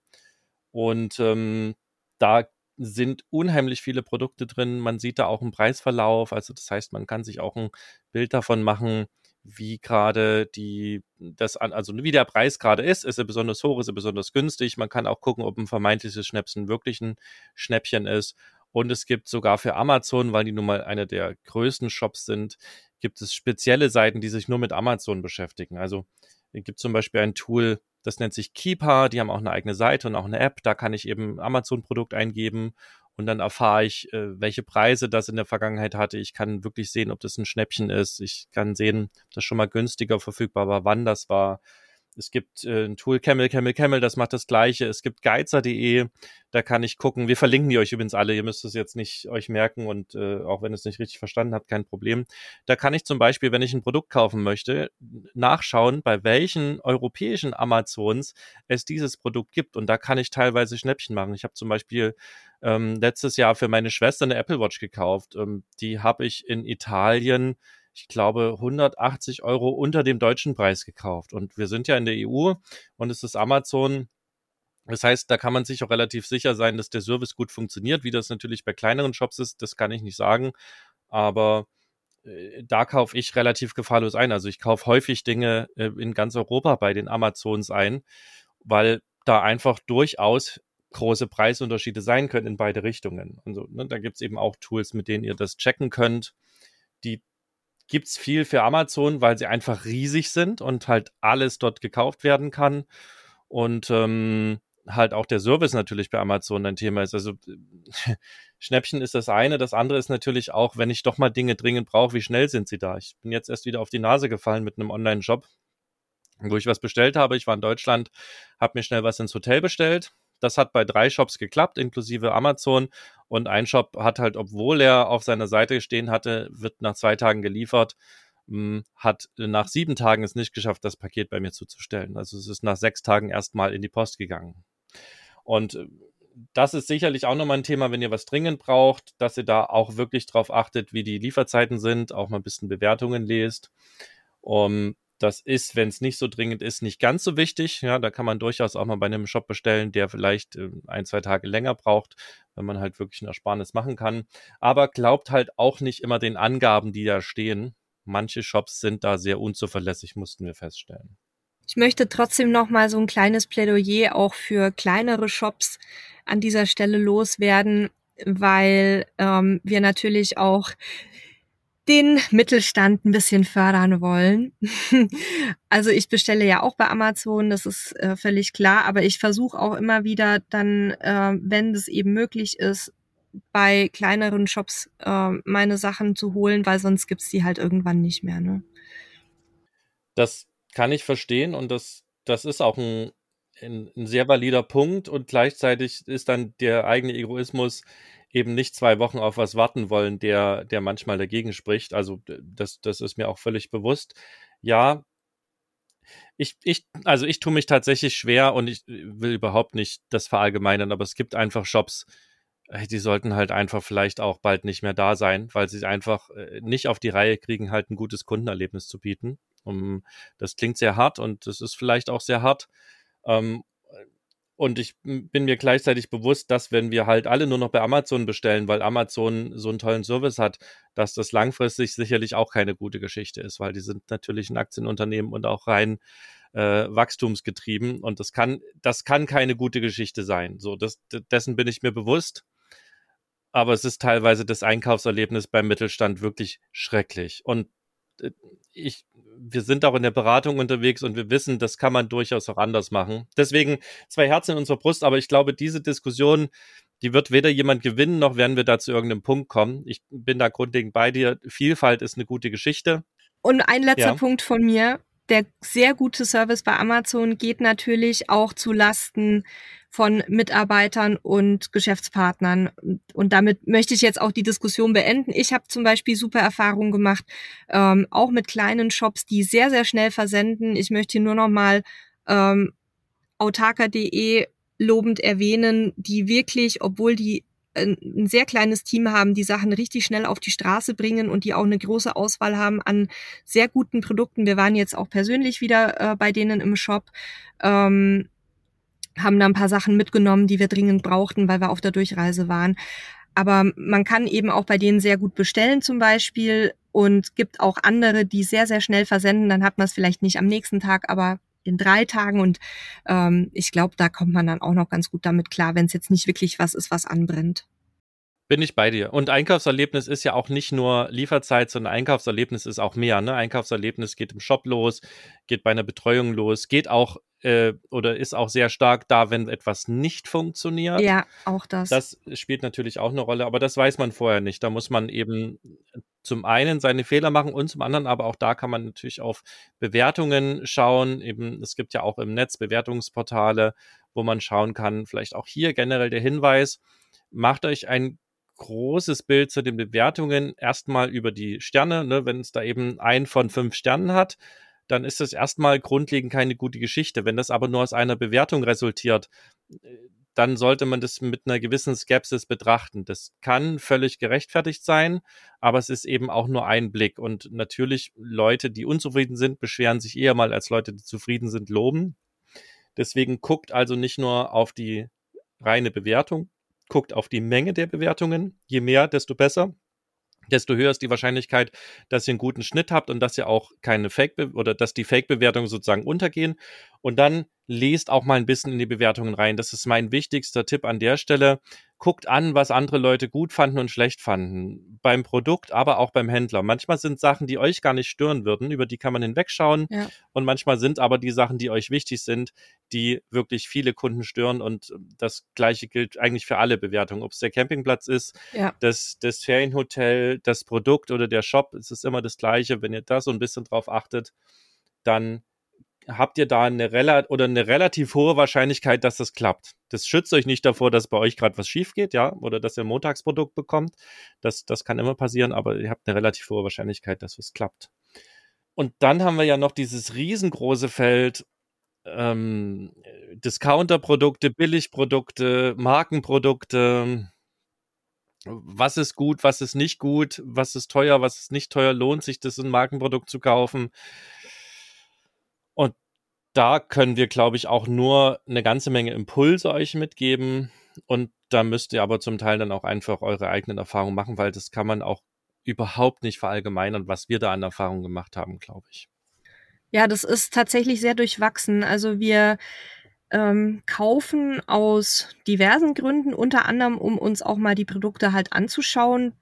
Und ähm, da sind unheimlich viele Produkte drin. Man sieht da auch einen Preisverlauf. Also das heißt, man kann sich auch ein Bild davon machen, wie gerade die, das also wie der Preis gerade ist. Ist er besonders hoch, ist er besonders günstig? Man kann auch gucken, ob ein vermeintliches Schnäpsen wirklich ein Schnäppchen ist. Und es gibt sogar für Amazon, weil die nun mal einer der größten Shops sind, gibt es spezielle Seiten, die sich nur mit Amazon beschäftigen. Also es gibt zum Beispiel ein Tool, das nennt sich Keeper, die haben auch eine eigene Seite und auch eine App, da kann ich eben Amazon-Produkt eingeben und dann erfahre ich, äh, welche Preise das in der Vergangenheit hatte. Ich kann wirklich sehen, ob das ein Schnäppchen ist. Ich kann sehen, ob das schon mal günstiger verfügbar war, wann das war. Es gibt äh, ein Tool Camel, Camel, Camel, das macht das gleiche. Es gibt geizer.de, da kann ich gucken. Wir verlinken die euch übrigens alle. Ihr müsst es jetzt nicht euch merken und äh, auch wenn ihr es nicht richtig verstanden habt, kein Problem. Da kann ich zum Beispiel, wenn ich ein Produkt kaufen möchte, nachschauen, bei welchen europäischen Amazons es dieses Produkt gibt. Und da kann ich teilweise Schnäppchen machen. Ich habe zum Beispiel ähm, letztes Jahr für meine Schwester eine Apple Watch gekauft. Ähm, die habe ich in Italien ich glaube, 180 Euro unter dem deutschen Preis gekauft. Und wir sind ja in der EU und es ist Amazon. Das heißt, da kann man sich auch relativ sicher sein, dass der Service gut funktioniert. Wie das natürlich bei kleineren Shops ist, das kann ich nicht sagen. Aber äh, da kaufe ich relativ gefahrlos ein. Also ich kaufe häufig Dinge äh, in ganz Europa bei den Amazons ein, weil da einfach durchaus große Preisunterschiede sein können in beide Richtungen. Also ne, da gibt es eben auch Tools, mit denen ihr das checken könnt. Die gibt es viel für Amazon, weil sie einfach riesig sind und halt alles dort gekauft werden kann. Und ähm, halt auch der Service natürlich bei Amazon ein Thema ist. Also Schnäppchen ist das eine. Das andere ist natürlich auch, wenn ich doch mal Dinge dringend brauche, wie schnell sind sie da? Ich bin jetzt erst wieder auf die Nase gefallen mit einem Online-Job, wo ich was bestellt habe. Ich war in Deutschland, habe mir schnell was ins Hotel bestellt das hat bei drei Shops geklappt, inklusive Amazon. Und ein Shop hat halt, obwohl er auf seiner Seite stehen hatte, wird nach zwei Tagen geliefert, hm, hat nach sieben Tagen es nicht geschafft, das Paket bei mir zuzustellen. Also es ist nach sechs Tagen erstmal in die Post gegangen. Und äh, das ist sicherlich auch nochmal ein Thema, wenn ihr was dringend braucht, dass ihr da auch wirklich drauf achtet, wie die Lieferzeiten sind, auch mal ein bisschen Bewertungen lest. Um, Das ist, wenn es nicht so dringend ist, nicht ganz so wichtig. Ja, da kann man durchaus auch mal bei einem Shop bestellen, der vielleicht äh, ein, zwei Tage länger braucht, wenn man halt wirklich ein Ersparnis machen kann. Aber glaubt halt auch nicht immer den Angaben, die da stehen. Manche Shops sind da sehr unzuverlässig, mussten wir feststellen. Ich möchte trotzdem noch mal so ein kleines Plädoyer auch für kleinere Shops an dieser Stelle loswerden, weil ähm, wir natürlich auch den Mittelstand ein bisschen fördern wollen. also ich bestelle ja auch bei Amazon, das ist äh, völlig klar, aber ich versuche auch immer wieder dann, äh, wenn es eben möglich ist, bei kleineren Shops äh, meine Sachen zu holen, weil sonst gibt's die halt irgendwann nicht mehr. Ne? Das kann ich verstehen und das, das ist auch ein, ein, ein sehr valider Punkt und gleichzeitig ist dann der eigene Egoismus eben nicht zwei Wochen auf was warten wollen, der, der manchmal dagegen spricht. Also das, das ist mir auch völlig bewusst. Ja, ich, ich, also ich tue mich tatsächlich schwer und ich will überhaupt nicht das verallgemeinern, aber es gibt einfach Shops, die sollten halt einfach vielleicht auch bald nicht mehr da sein, weil sie einfach äh, nicht auf die Reihe kriegen, halt ein gutes Kundenerlebnis zu bieten. Um, das klingt sehr hart und das ist vielleicht auch sehr hart. Um, und ich bin mir gleichzeitig bewusst, dass wenn wir halt alle nur noch bei Amazon bestellen, weil Amazon so einen tollen Service hat, dass das langfristig sicherlich auch keine gute Geschichte ist, weil die sind natürlich ein Aktienunternehmen und auch rein äh, wachstumsgetrieben und das kann, das kann keine gute Geschichte sein. So, das, dessen bin ich mir bewusst. Aber es ist teilweise das Einkaufserlebnis beim Mittelstand wirklich schrecklich. Und äh, ich wir sind auch in der Beratung unterwegs und wir wissen, das kann man durchaus auch anders machen. Deswegen zwei Herzen in unserer Brust, aber ich glaube, diese Diskussion, die wird weder jemand gewinnen, noch werden wir da zu irgendeinem Punkt kommen. Ich bin da grundlegend bei dir. Vielfalt ist eine gute Geschichte. Und ein letzter ja. Punkt von mir der sehr gute Service bei Amazon geht natürlich auch zu Lasten von Mitarbeitern und Geschäftspartnern. Und damit möchte ich jetzt auch die Diskussion beenden. Ich habe zum Beispiel super Erfahrungen gemacht, ähm, auch mit kleinen Shops, die sehr, sehr schnell versenden. Ich möchte hier nur noch mal ähm, autarka.de lobend erwähnen, die wirklich, obwohl die ein sehr kleines Team haben, die Sachen richtig schnell auf die Straße bringen und die auch eine große Auswahl haben an sehr guten Produkten. Wir waren jetzt auch persönlich wieder äh, bei denen im Shop, ähm, haben da ein paar Sachen mitgenommen, die wir dringend brauchten, weil wir auf der Durchreise waren. Aber man kann eben auch bei denen sehr gut bestellen zum Beispiel und gibt auch andere, die sehr, sehr schnell versenden. Dann hat man es vielleicht nicht am nächsten Tag, aber in drei Tagen und ähm, ich glaube, da kommt man dann auch noch ganz gut damit klar, wenn es jetzt nicht wirklich was ist, was anbrennt. Bin ich bei dir. Und Einkaufserlebnis ist ja auch nicht nur Lieferzeit, sondern Einkaufserlebnis ist auch mehr. Ne? Einkaufserlebnis geht im Shop los, geht bei einer Betreuung los, geht auch äh, oder ist auch sehr stark da, wenn etwas nicht funktioniert. Ja, auch das. Das spielt natürlich auch eine Rolle, aber das weiß man vorher nicht. Da muss man eben zum einen seine Fehler machen und zum anderen aber auch da kann man natürlich auf Bewertungen schauen. Eben, es gibt ja auch im Netz Bewertungsportale, wo man schauen kann. Vielleicht auch hier generell der Hinweis, macht euch ein großes Bild zu den Bewertungen erstmal über die Sterne. Ne? Wenn es da eben ein von fünf Sternen hat, dann ist das erstmal grundlegend keine gute Geschichte. Wenn das aber nur aus einer Bewertung resultiert, dann sollte man das mit einer gewissen Skepsis betrachten. Das kann völlig gerechtfertigt sein, aber es ist eben auch nur ein Blick. Und natürlich Leute, die unzufrieden sind, beschweren sich eher mal als Leute, die zufrieden sind, loben. Deswegen guckt also nicht nur auf die reine Bewertung, guckt auf die Menge der Bewertungen. Je mehr, desto besser. Desto höher ist die Wahrscheinlichkeit, dass ihr einen guten Schnitt habt und dass ihr auch keine Fake- oder dass die Fake-Bewertungen sozusagen untergehen. Und dann lest auch mal ein bisschen in die Bewertungen rein. Das ist mein wichtigster Tipp an der Stelle. Guckt an, was andere Leute gut fanden und schlecht fanden. Beim Produkt, aber auch beim Händler. Manchmal sind Sachen, die euch gar nicht stören würden, über die kann man hinwegschauen. Ja. Und manchmal sind aber die Sachen, die euch wichtig sind, die wirklich viele Kunden stören. Und das Gleiche gilt eigentlich für alle Bewertungen. Ob es der Campingplatz ist, ja. das, das Ferienhotel, das Produkt oder der Shop, es ist immer das Gleiche. Wenn ihr da so ein bisschen drauf achtet, dann habt ihr da eine, rela oder eine relativ hohe Wahrscheinlichkeit, dass das klappt. Das schützt euch nicht davor, dass bei euch gerade was schief geht, ja, oder dass ihr ein Montagsprodukt bekommt. Das, das kann immer passieren, aber ihr habt eine relativ hohe Wahrscheinlichkeit, dass es klappt. Und dann haben wir ja noch dieses riesengroße Feld ähm, Discounter-Produkte, Billigprodukte, Markenprodukte. Was ist gut, was ist nicht gut, was ist teuer, was ist nicht teuer, lohnt sich das, ein Markenprodukt zu kaufen? Und da können wir, glaube ich, auch nur eine ganze Menge Impulse euch mitgeben. Und da müsst ihr aber zum Teil dann auch einfach eure eigenen Erfahrungen machen, weil das kann man auch überhaupt nicht verallgemeinern, was wir da an Erfahrungen gemacht haben, glaube ich. Ja, das ist tatsächlich sehr durchwachsen. Also wir ähm, kaufen aus diversen Gründen, unter anderem, um uns auch mal die Produkte halt anzuschauen,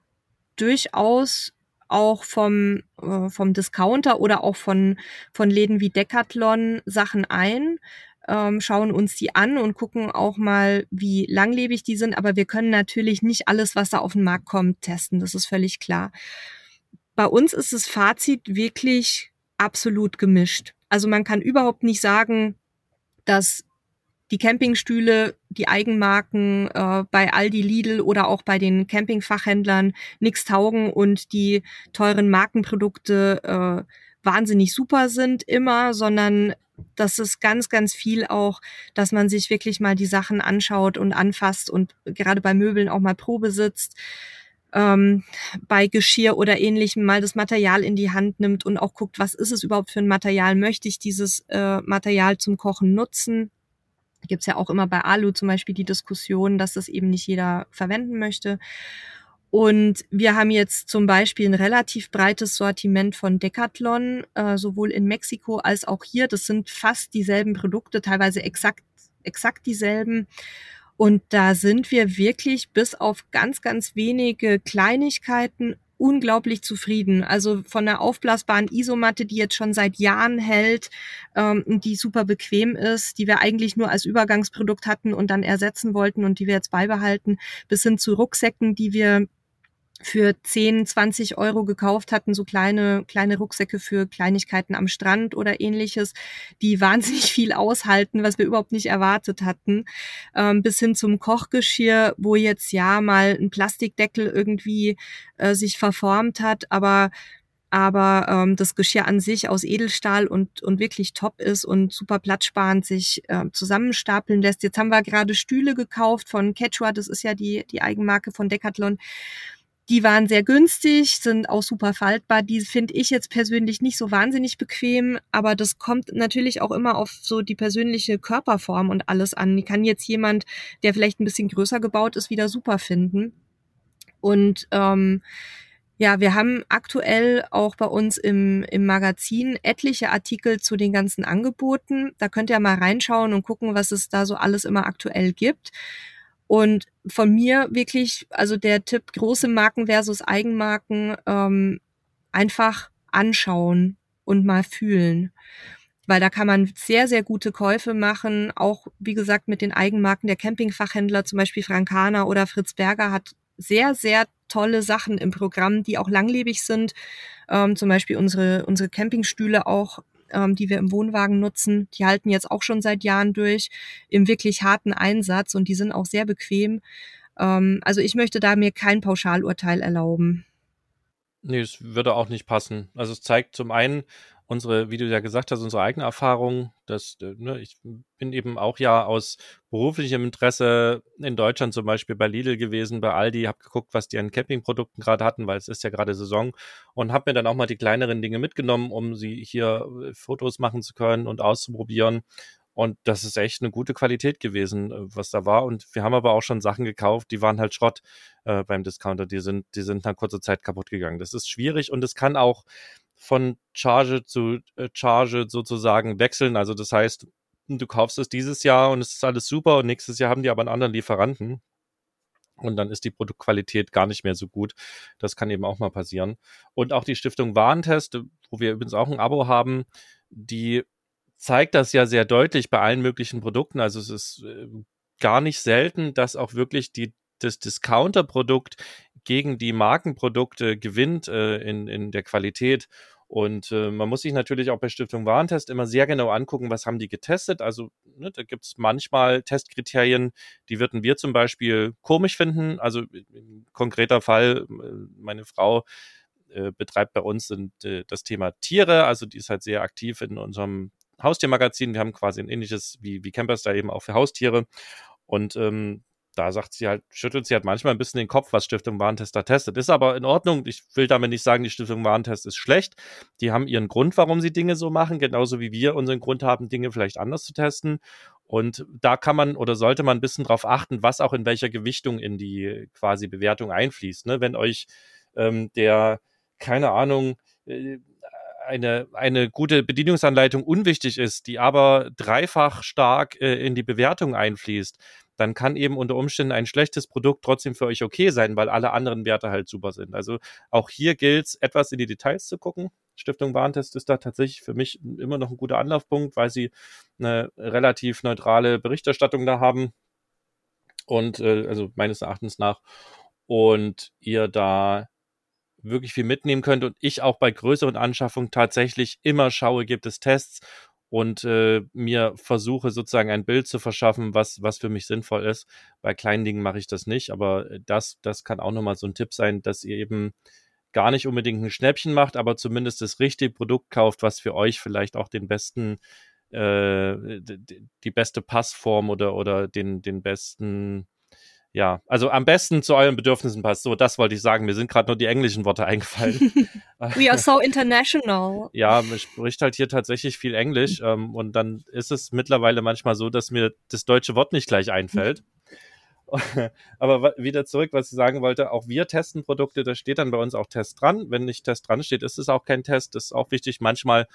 durchaus auch vom, äh, vom Discounter oder auch von, von Läden wie Decathlon Sachen ein, ähm, schauen uns die an und gucken auch mal, wie langlebig die sind. Aber wir können natürlich nicht alles, was da auf den Markt kommt, testen. Das ist völlig klar. Bei uns ist das Fazit wirklich absolut gemischt. Also man kann überhaupt nicht sagen, dass die Campingstühle, die Eigenmarken äh, bei Aldi, Lidl oder auch bei den Campingfachhändlern nichts taugen und die teuren Markenprodukte äh, wahnsinnig super sind immer, sondern das ist ganz, ganz viel auch, dass man sich wirklich mal die Sachen anschaut und anfasst und gerade bei Möbeln auch mal Probe sitzt, ähm, bei Geschirr oder ähnlichem mal das Material in die Hand nimmt und auch guckt, was ist es überhaupt für ein Material? Möchte ich dieses äh, Material zum Kochen nutzen? Gibt es ja auch immer bei Alu zum Beispiel die Diskussion, dass das eben nicht jeder verwenden möchte. Und wir haben jetzt zum Beispiel ein relativ breites Sortiment von Decathlon, äh, sowohl in Mexiko als auch hier. Das sind fast dieselben Produkte, teilweise exakt, exakt dieselben. Und da sind wir wirklich bis auf ganz, ganz wenige Kleinigkeiten unglaublich zufrieden. Also von der aufblasbaren Isomatte, die jetzt schon seit Jahren hält ähm, die super bequem ist, die wir eigentlich nur als Übergangsprodukt hatten und dann ersetzen wollten und die wir jetzt beibehalten, bis hin zu Rucksäcken, die wir für 10, 20 Euro gekauft hatten, so kleine, kleine Rucksäcke für Kleinigkeiten am Strand oder ähnliches, die wahnsinnig viel aushalten, was wir überhaupt nicht erwartet hatten, ähm, bis hin zum Kochgeschirr, wo jetzt ja mal ein Plastikdeckel irgendwie äh, sich verformt hat, aber aber ähm, das Geschirr an sich aus Edelstahl und, und wirklich top ist und super platzsparend sich äh, zusammenstapeln lässt. Jetzt haben wir gerade Stühle gekauft von Quechua, das ist ja die, die Eigenmarke von Decathlon die waren sehr günstig, sind auch super faltbar. Die finde ich jetzt persönlich nicht so wahnsinnig bequem, aber das kommt natürlich auch immer auf so die persönliche Körperform und alles an. Die kann jetzt jemand, der vielleicht ein bisschen größer gebaut ist, wieder super finden. Und ähm, ja, wir haben aktuell auch bei uns im, im Magazin etliche Artikel zu den ganzen Angeboten. Da könnt ihr mal reinschauen und gucken, was es da so alles immer aktuell gibt. Und von mir wirklich, also der Tipp, große Marken versus Eigenmarken, ähm, einfach anschauen und mal fühlen. Weil da kann man sehr, sehr gute Käufe machen. Auch, wie gesagt, mit den Eigenmarken der Campingfachhändler, zum Beispiel Frankana oder Fritz Berger hat sehr, sehr tolle Sachen im Programm, die auch langlebig sind. Ähm, zum Beispiel unsere, unsere Campingstühle auch ähm, die wir im Wohnwagen nutzen, die halten jetzt auch schon seit Jahren durch im wirklich harten Einsatz und die sind auch sehr bequem. Ähm, also ich möchte da mir kein Pauschalurteil erlauben. Nee, es würde auch nicht passen. Also es zeigt zum einen unsere, wie du ja gesagt hast, unsere eigene Erfahrung. Das, äh, ne, ich bin eben auch ja aus beruflichem Interesse in Deutschland zum Beispiel bei Lidl gewesen, bei Aldi, habe geguckt, was die an Campingprodukten gerade hatten, weil es ist ja gerade Saison und habe mir dann auch mal die kleineren Dinge mitgenommen, um sie hier äh, Fotos machen zu können und auszuprobieren. Und das ist echt eine gute Qualität gewesen, äh, was da war. Und wir haben aber auch schon Sachen gekauft, die waren halt Schrott äh, beim Discounter. Die sind, die sind nach kurzer Zeit kaputt gegangen. Das ist schwierig und es kann auch von Charge zu äh, Charge sozusagen wechseln. Also das heißt, du kaufst es dieses Jahr und es ist alles super und nächstes Jahr haben die aber einen anderen Lieferanten. Und dann ist die Produktqualität gar nicht mehr so gut. Das kann eben auch mal passieren. Und auch die Stiftung Warentest, wo wir übrigens auch ein Abo haben, die zeigt das ja sehr deutlich bei allen möglichen Produkten. Also es ist äh, gar nicht selten, dass auch wirklich die, das Discounter-Produkt gegen die Markenprodukte gewinnt äh, in, in der Qualität. Und äh, man muss sich natürlich auch bei Stiftung Warentest immer sehr genau angucken, was haben die getestet. Also ne, da gibt es manchmal Testkriterien, die würden wir zum Beispiel komisch finden. Also konkreter Fall, äh, meine Frau äh, betreibt bei uns sind, äh, das Thema Tiere. Also die ist halt sehr aktiv in unserem Haustiermagazin. Wir haben quasi ein ähnliches wie, wie Campers da eben auch für Haustiere. Und ähm, da sagt sie halt, schüttelt sie halt manchmal ein bisschen den Kopf, was Stiftung Warentest da testet. Ist aber in Ordnung. Ich will damit nicht sagen, die Stiftung Warentest ist schlecht. Die haben ihren Grund, warum sie Dinge so machen, genauso wie wir unseren Grund haben, Dinge vielleicht anders zu testen. Und da kann man oder sollte man ein bisschen drauf achten, was auch in welcher Gewichtung in die quasi Bewertung einfließt. Ne? Wenn euch ähm, der, keine Ahnung, äh, eine, eine gute Bedienungsanleitung unwichtig ist, die aber dreifach stark äh, in die Bewertung einfließt, dann kann eben unter Umständen ein schlechtes Produkt trotzdem für euch okay sein, weil alle anderen Werte halt super sind. Also auch hier gilt es, etwas in die Details zu gucken. Stiftung Warentest ist da tatsächlich für mich immer noch ein guter Anlaufpunkt, weil sie eine relativ neutrale Berichterstattung da haben. Und äh, also meines Erachtens nach. Und ihr da wirklich viel mitnehmen könnt und ich auch bei größeren Anschaffungen tatsächlich immer schaue, gibt es Tests und äh, mir versuche sozusagen ein Bild zu verschaffen, was, was für mich sinnvoll ist. Bei kleinen Dingen mache ich das nicht, aber das, das kann auch nochmal so ein Tipp sein, dass ihr eben gar nicht unbedingt ein Schnäppchen macht, aber zumindest das richtige Produkt kauft, was für euch vielleicht auch den besten, äh, die beste Passform oder, oder den, den besten ja, also am besten zu euren Bedürfnissen passt. So, das wollte ich sagen. Mir sind gerade nur die englischen Worte eingefallen. We are so international. Ja, man spricht halt hier tatsächlich viel Englisch ähm, und dann ist es mittlerweile manchmal so, dass mir das deutsche Wort nicht gleich einfällt. Aber wieder zurück, was ich sagen wollte, auch wir testen Produkte, da steht dann bei uns auch Test dran. Wenn nicht Test dran steht, ist es auch kein Test. Das ist auch wichtig. Manchmal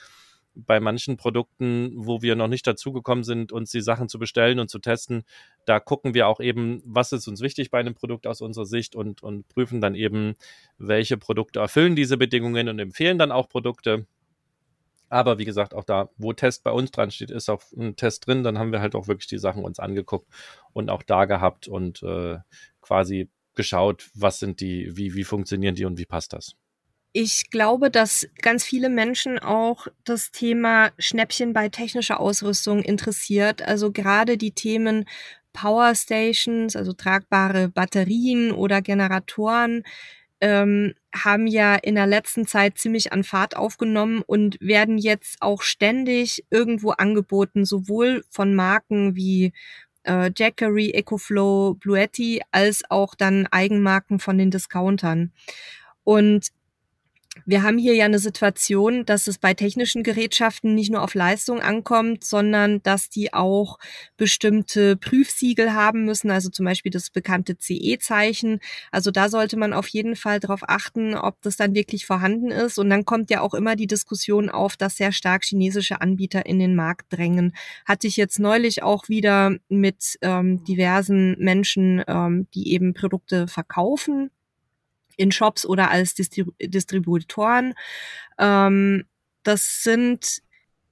bei manchen Produkten, wo wir noch nicht dazugekommen sind, uns die Sachen zu bestellen und zu testen, da gucken wir auch eben, was ist uns wichtig bei einem Produkt aus unserer Sicht und, und prüfen dann eben, welche Produkte erfüllen diese Bedingungen und empfehlen dann auch Produkte. Aber wie gesagt, auch da, wo Test bei uns dran steht, ist auch ein Test drin. Dann haben wir halt auch wirklich die Sachen uns angeguckt und auch da gehabt und äh, quasi geschaut, was sind die, wie, wie funktionieren die und wie passt das ich glaube, dass ganz viele Menschen auch das Thema Schnäppchen bei technischer Ausrüstung interessiert. Also gerade die Themen Power Stations, also tragbare Batterien oder Generatoren, ähm, haben ja in der letzten Zeit ziemlich an Fahrt aufgenommen und werden jetzt auch ständig irgendwo angeboten, sowohl von Marken wie äh, Jackery, EcoFlow, Bluetti, als auch dann Eigenmarken von den Discountern. Und wir haben hier ja eine Situation, dass es bei technischen Gerätschaften nicht nur auf Leistung ankommt, sondern dass die auch bestimmte Prüfsiegel haben müssen, also zum Beispiel das bekannte CE-Zeichen. Also da sollte man auf jeden Fall darauf achten, ob das dann wirklich vorhanden ist. Und dann kommt ja auch immer die Diskussion auf, dass sehr stark chinesische Anbieter in den Markt drängen. Hatte ich jetzt neulich auch wieder mit ähm, diversen Menschen, ähm, die eben Produkte verkaufen in Shops oder als Distrib Distributoren. Ähm, das sind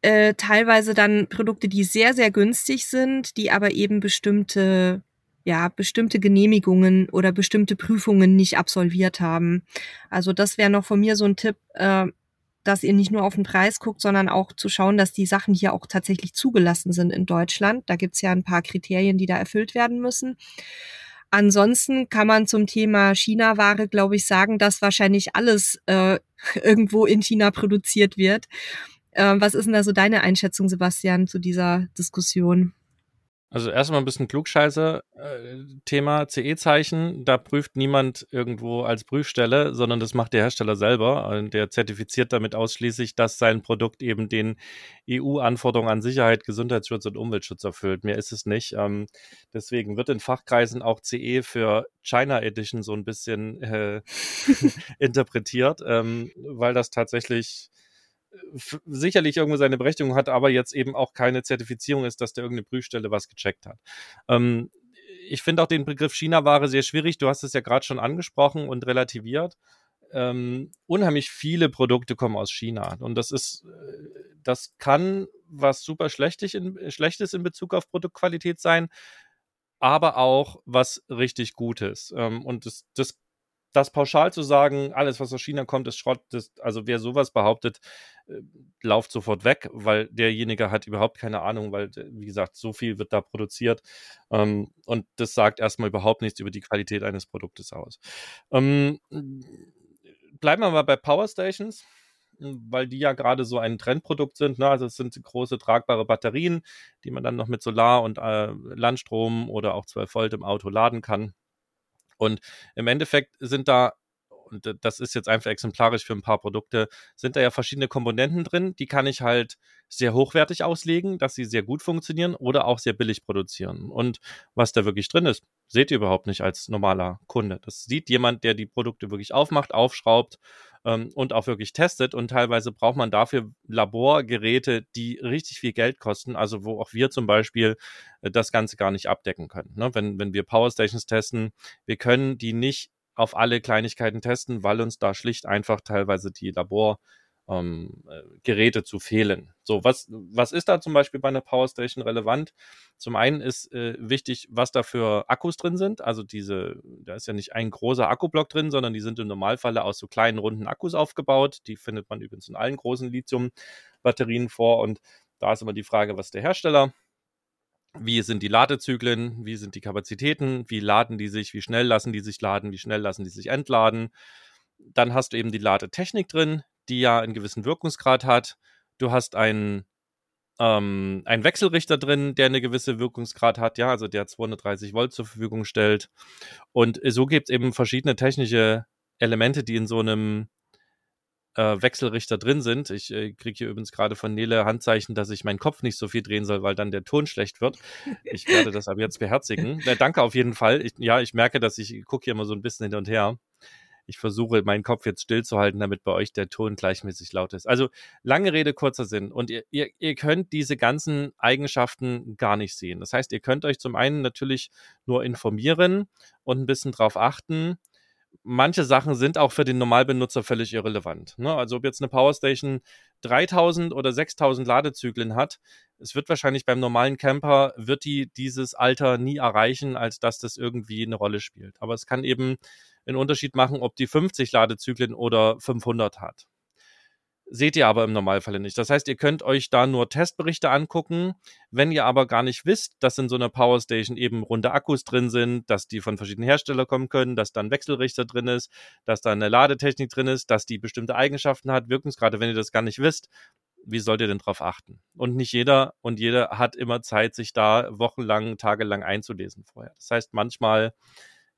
äh, teilweise dann Produkte, die sehr, sehr günstig sind, die aber eben bestimmte ja, bestimmte Genehmigungen oder bestimmte Prüfungen nicht absolviert haben. Also das wäre noch von mir so ein Tipp, äh, dass ihr nicht nur auf den Preis guckt, sondern auch zu schauen, dass die Sachen hier auch tatsächlich zugelassen sind in Deutschland. Da gibt's ja ein paar Kriterien, die da erfüllt werden müssen. Ansonsten kann man zum Thema China-Ware, glaube ich, sagen, dass wahrscheinlich alles äh, irgendwo in China produziert wird. Äh, was ist denn da so deine Einschätzung, Sebastian, zu dieser Diskussion? Also erstmal ein bisschen klugscheiße äh, Thema CE-Zeichen. Da prüft niemand irgendwo als Prüfstelle, sondern das macht der Hersteller selber. Und der zertifiziert damit ausschließlich, dass sein Produkt eben den EU-Anforderungen an Sicherheit, Gesundheitsschutz und Umweltschutz erfüllt. Mehr ist es nicht. Ähm, deswegen wird in Fachkreisen auch CE für China Edition so ein bisschen äh, interpretiert, ähm, weil das tatsächlich sicherlich irgendwo seine Berechtigung hat, aber jetzt eben auch keine Zertifizierung ist, dass da irgendeine Prüfstelle was gecheckt hat. Ähm, ich finde auch den Begriff China-Ware sehr schwierig. Du hast es ja gerade schon angesprochen und relativiert. Ähm, unheimlich viele Produkte kommen aus China und das ist, äh, das kann was super Schlechtes in, Schlechtes in Bezug auf Produktqualität sein, aber auch was richtig Gutes. Ähm, und das, das das pauschal zu sagen, alles, was aus China kommt, ist Schrott, das, also wer sowas behauptet, äh, lauft sofort weg, weil derjenige hat überhaupt keine Ahnung, weil, wie gesagt, so viel wird da produziert. Ähm, und das sagt erstmal überhaupt nichts über die Qualität eines Produktes aus. Ähm, bleiben wir mal bei Power Stations. weil die ja gerade so ein Trendprodukt sind. Ne? Also es sind große tragbare Batterien, die man dann noch mit Solar und äh, Landstrom oder auch 12 Volt im Auto laden kann. Und im Endeffekt sind da und das ist jetzt einfach exemplarisch für ein paar Produkte, sind da ja verschiedene Komponenten drin. Die kann ich halt sehr hochwertig auslegen, dass sie sehr gut funktionieren oder auch sehr billig produzieren. Und was da wirklich drin ist, seht ihr überhaupt nicht als normaler Kunde. Das sieht jemand, der die Produkte wirklich aufmacht, aufschraubt ähm, und auch wirklich testet. Und teilweise braucht man dafür Laborgeräte, die richtig viel Geld kosten, also wo auch wir zum Beispiel äh, das Ganze gar nicht abdecken können. Ne? Wenn, wenn wir Powerstations testen, wir können die nicht auf alle Kleinigkeiten testen, weil uns da schlicht einfach teilweise die Labor ähm, äh, Geräte zu fehlen. So, was, was ist da zum Beispiel bei einer Powerstation relevant? Zum einen ist äh, wichtig, was da für Akkus drin sind. Also diese, da ist ja nicht ein großer Akkublock drin, sondern die sind im Normalfall aus so kleinen runden Akkus aufgebaut. Die findet man übrigens in allen großen Lithium-Batterien vor. Und da ist immer die Frage, was der Hersteller wie sind die Ladezyklen, wie sind die Kapazitäten, wie laden die sich, wie schnell lassen die sich laden, wie schnell lassen die sich entladen. Dann hast du eben die Ladetechnik drin, die ja einen gewissen Wirkungsgrad hat. Du hast einen, ähm, einen Wechselrichter drin, der eine gewisse Wirkungsgrad hat, ja, also der 230 Volt zur Verfügung stellt. Und so gibt es eben verschiedene technische Elemente, die in so einem äh, Wechselrichter drin sind. Ich äh, kriege hier übrigens gerade von Nele Handzeichen, dass ich meinen Kopf nicht so viel drehen soll, weil dann der Ton schlecht wird. Ich werde das aber jetzt beherzigen. Na, danke auf jeden Fall. Ich, ja, ich merke, dass ich gucke hier immer so ein bisschen hin und her. Ich versuche, meinen Kopf jetzt stillzuhalten, damit bei euch der Ton gleichmäßig laut ist. Also lange Rede, kurzer Sinn. Und ihr, ihr, ihr könnt diese ganzen Eigenschaften gar nicht sehen. Das heißt, ihr könnt euch zum einen natürlich nur informieren und ein bisschen drauf achten, manche Sachen sind auch für den Normalbenutzer völlig irrelevant. Ne? Also ob jetzt eine Powerstation 3000 oder 6000 Ladezyklen hat, es wird wahrscheinlich beim normalen Camper, wird die dieses Alter nie erreichen, als dass das irgendwie eine Rolle spielt. Aber es kann eben einen Unterschied machen, ob die 50 Ladezyklen oder 500 hat. Seht ihr aber im Normalfall nicht. Das heißt, ihr könnt euch da nur Testberichte angucken. Wenn ihr aber gar nicht wisst, dass in so einer Powerstation eben runde Akkus drin sind, dass die von verschiedenen Herstellern kommen können, dass da ein Wechselrichter drin ist, dass da eine Ladetechnik drin ist, dass die bestimmte Eigenschaften hat, Wirkungsgrade, wenn ihr das gar nicht wisst, wie sollt ihr denn drauf achten? Und nicht jeder und jeder hat immer Zeit, sich da wochenlang, tagelang einzulesen vorher. Das heißt, manchmal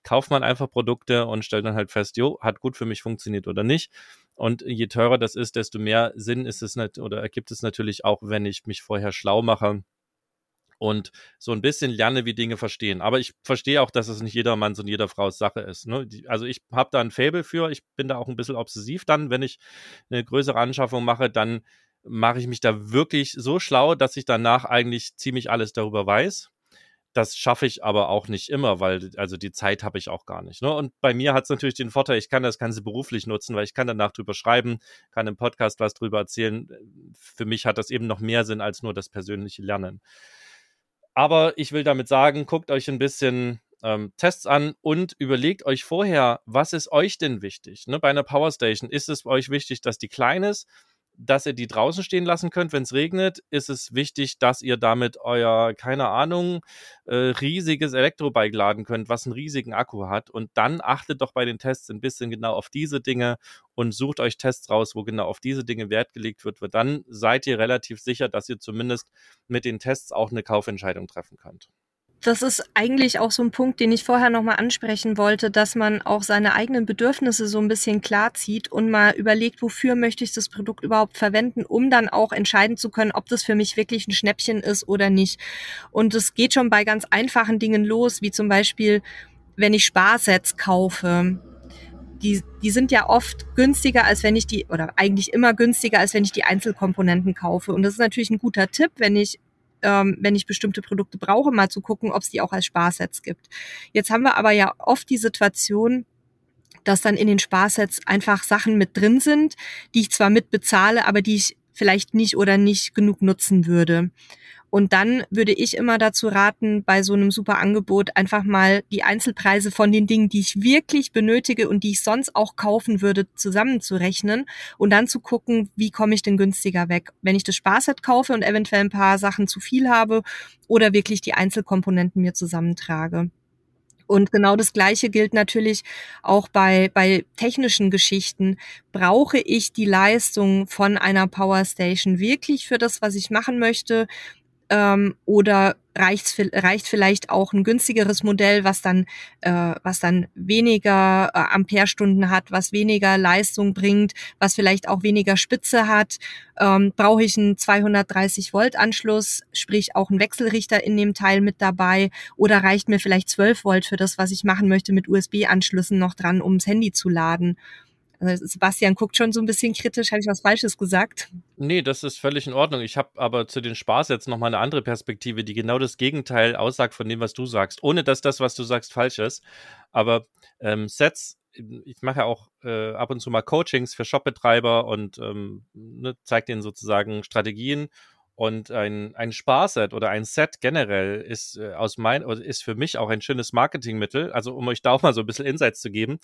kauft man einfach Produkte und stellt dann halt fest, jo, hat gut für mich funktioniert oder nicht. Und je teurer das ist, desto mehr Sinn ist es nicht oder ergibt es natürlich auch, wenn ich mich vorher schlau mache und so ein bisschen lerne, wie Dinge verstehen. Aber ich verstehe auch, dass es nicht jedermanns und jeder Frau's Sache ist. Ne? Also ich habe da ein Faible für. Ich bin da auch ein bisschen obsessiv dann, wenn ich eine größere Anschaffung mache, dann mache ich mich da wirklich so schlau, dass ich danach eigentlich ziemlich alles darüber weiß. Das schaffe ich aber auch nicht immer, weil also die Zeit habe ich auch gar nicht. Ne? Und bei mir hat es natürlich den Vorteil, ich kann das Ganze beruflich nutzen, weil ich kann danach drüber schreiben, kann im Podcast was drüber erzählen. Für mich hat das eben noch mehr Sinn als nur das persönliche Lernen. Aber ich will damit sagen, guckt euch ein bisschen ähm, Tests an und überlegt euch vorher, was ist euch denn wichtig? Ne? Bei einer Powerstation ist es euch wichtig, dass die klein ist, dass ihr die draußen stehen lassen könnt, wenn es regnet, ist es wichtig, dass ihr damit euer, keine Ahnung, äh, riesiges Elektrobike laden könnt, was einen riesigen Akku hat. Und dann achtet doch bei den Tests ein bisschen genau auf diese Dinge und sucht euch Tests raus, wo genau auf diese Dinge Wert gelegt wird. Dann seid ihr relativ sicher, dass ihr zumindest mit den Tests auch eine Kaufentscheidung treffen könnt das ist eigentlich auch so ein Punkt, den ich vorher nochmal ansprechen wollte, dass man auch seine eigenen Bedürfnisse so ein bisschen klar zieht und mal überlegt, wofür möchte ich das Produkt überhaupt verwenden, um dann auch entscheiden zu können, ob das für mich wirklich ein Schnäppchen ist oder nicht. Und es geht schon bei ganz einfachen Dingen los, wie zum Beispiel, wenn ich Sparsets kaufe. Die, die sind ja oft günstiger, als wenn ich die, oder eigentlich immer günstiger, als wenn ich die Einzelkomponenten kaufe. Und das ist natürlich ein guter Tipp, wenn ich ähm, wenn ich bestimmte Produkte brauche, mal zu gucken, ob es die auch als Sparsets gibt. Jetzt haben wir aber ja oft die Situation, dass dann in den Sparsets einfach Sachen mit drin sind, die ich zwar mit bezahle, aber die ich vielleicht nicht oder nicht genug nutzen würde. Und dann würde ich immer dazu raten, bei so einem super Angebot einfach mal die Einzelpreise von den Dingen, die ich wirklich benötige und die ich sonst auch kaufen würde, zusammenzurechnen und dann zu gucken, wie komme ich denn günstiger weg, wenn ich das Sparset kaufe und eventuell ein paar Sachen zu viel habe oder wirklich die Einzelkomponenten mir zusammentrage. Und genau das Gleiche gilt natürlich auch bei, bei technischen Geschichten. Brauche ich die Leistung von einer Powerstation wirklich für das, was ich machen möchte? Ähm, oder reicht, reicht vielleicht auch ein günstigeres Modell, was dann, äh, was dann weniger äh, Amperestunden hat, was weniger Leistung bringt, was vielleicht auch weniger Spitze hat. Ähm, Brauche ich einen 230 Volt Anschluss, sprich auch einen Wechselrichter in dem Teil mit dabei, oder reicht mir vielleicht 12 Volt für das, was ich machen möchte, mit USB-Anschlüssen noch dran, ums Handy zu laden? Also Sebastian guckt schon so ein bisschen kritisch. Habe ich was Falsches gesagt? Nee, das ist völlig in Ordnung. Ich habe aber zu den Spaß jetzt nochmal eine andere Perspektive, die genau das Gegenteil aussagt von dem, was du sagst. Ohne dass das, was du sagst, falsch ist. Aber ähm, Sets, ich mache ja auch äh, ab und zu mal Coachings für Shopbetreiber und ähm, ne, zeige denen sozusagen Strategien und ein, ein Sparset oder ein Set generell ist äh, aus mein, ist für mich auch ein schönes Marketingmittel, also um euch da auch mal so ein bisschen Insights zu geben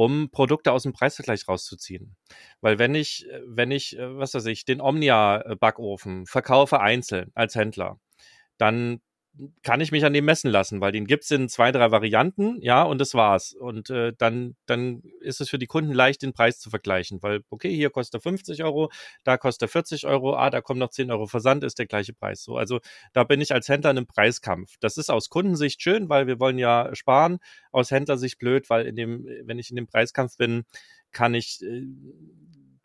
um Produkte aus dem Preisvergleich rauszuziehen. Weil wenn ich, äh, wenn ich, äh, was weiß ich, den Omnia-Backofen verkaufe einzeln als Händler, dann kann ich mich an dem messen lassen, weil den gibt's in zwei, drei Varianten, ja, und das war's. Und äh, dann, dann ist es für die Kunden leicht, den Preis zu vergleichen, weil, okay, hier kostet er 50 Euro, da kostet er 40 Euro, ah, da kommt noch 10 Euro Versand, ist der gleiche Preis. So, also da bin ich als Händler in einem Preiskampf. Das ist aus Kundensicht schön, weil wir wollen ja sparen, aus Händlersicht blöd, weil in dem, wenn ich in dem Preiskampf bin, kann ich äh,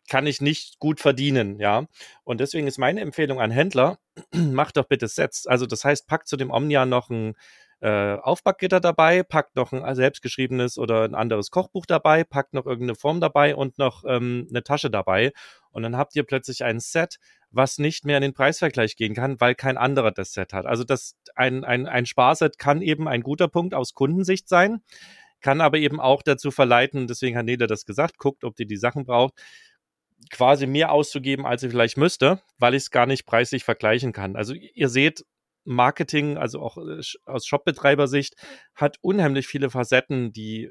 kann ich nicht gut verdienen, ja. Und deswegen ist meine Empfehlung an Händler, macht doch bitte Sets. Also das heißt, packt zu dem Omnia noch ein äh, Aufbackgitter dabei, packt noch ein selbstgeschriebenes oder ein anderes Kochbuch dabei, packt noch irgendeine Form dabei und noch ähm, eine Tasche dabei. Und dann habt ihr plötzlich ein Set, was nicht mehr in den Preisvergleich gehen kann, weil kein anderer das Set hat. Also das ein, ein, ein Sparset kann eben ein guter Punkt aus Kundensicht sein, kann aber eben auch dazu verleiten, deswegen hat Neda das gesagt, guckt, ob ihr die Sachen braucht, quasi mehr auszugeben, als ich vielleicht müsste, weil ich es gar nicht preislich vergleichen kann. Also ihr seht, Marketing, also auch äh, aus Shopbetreibersicht, hat unheimlich viele Facetten, die,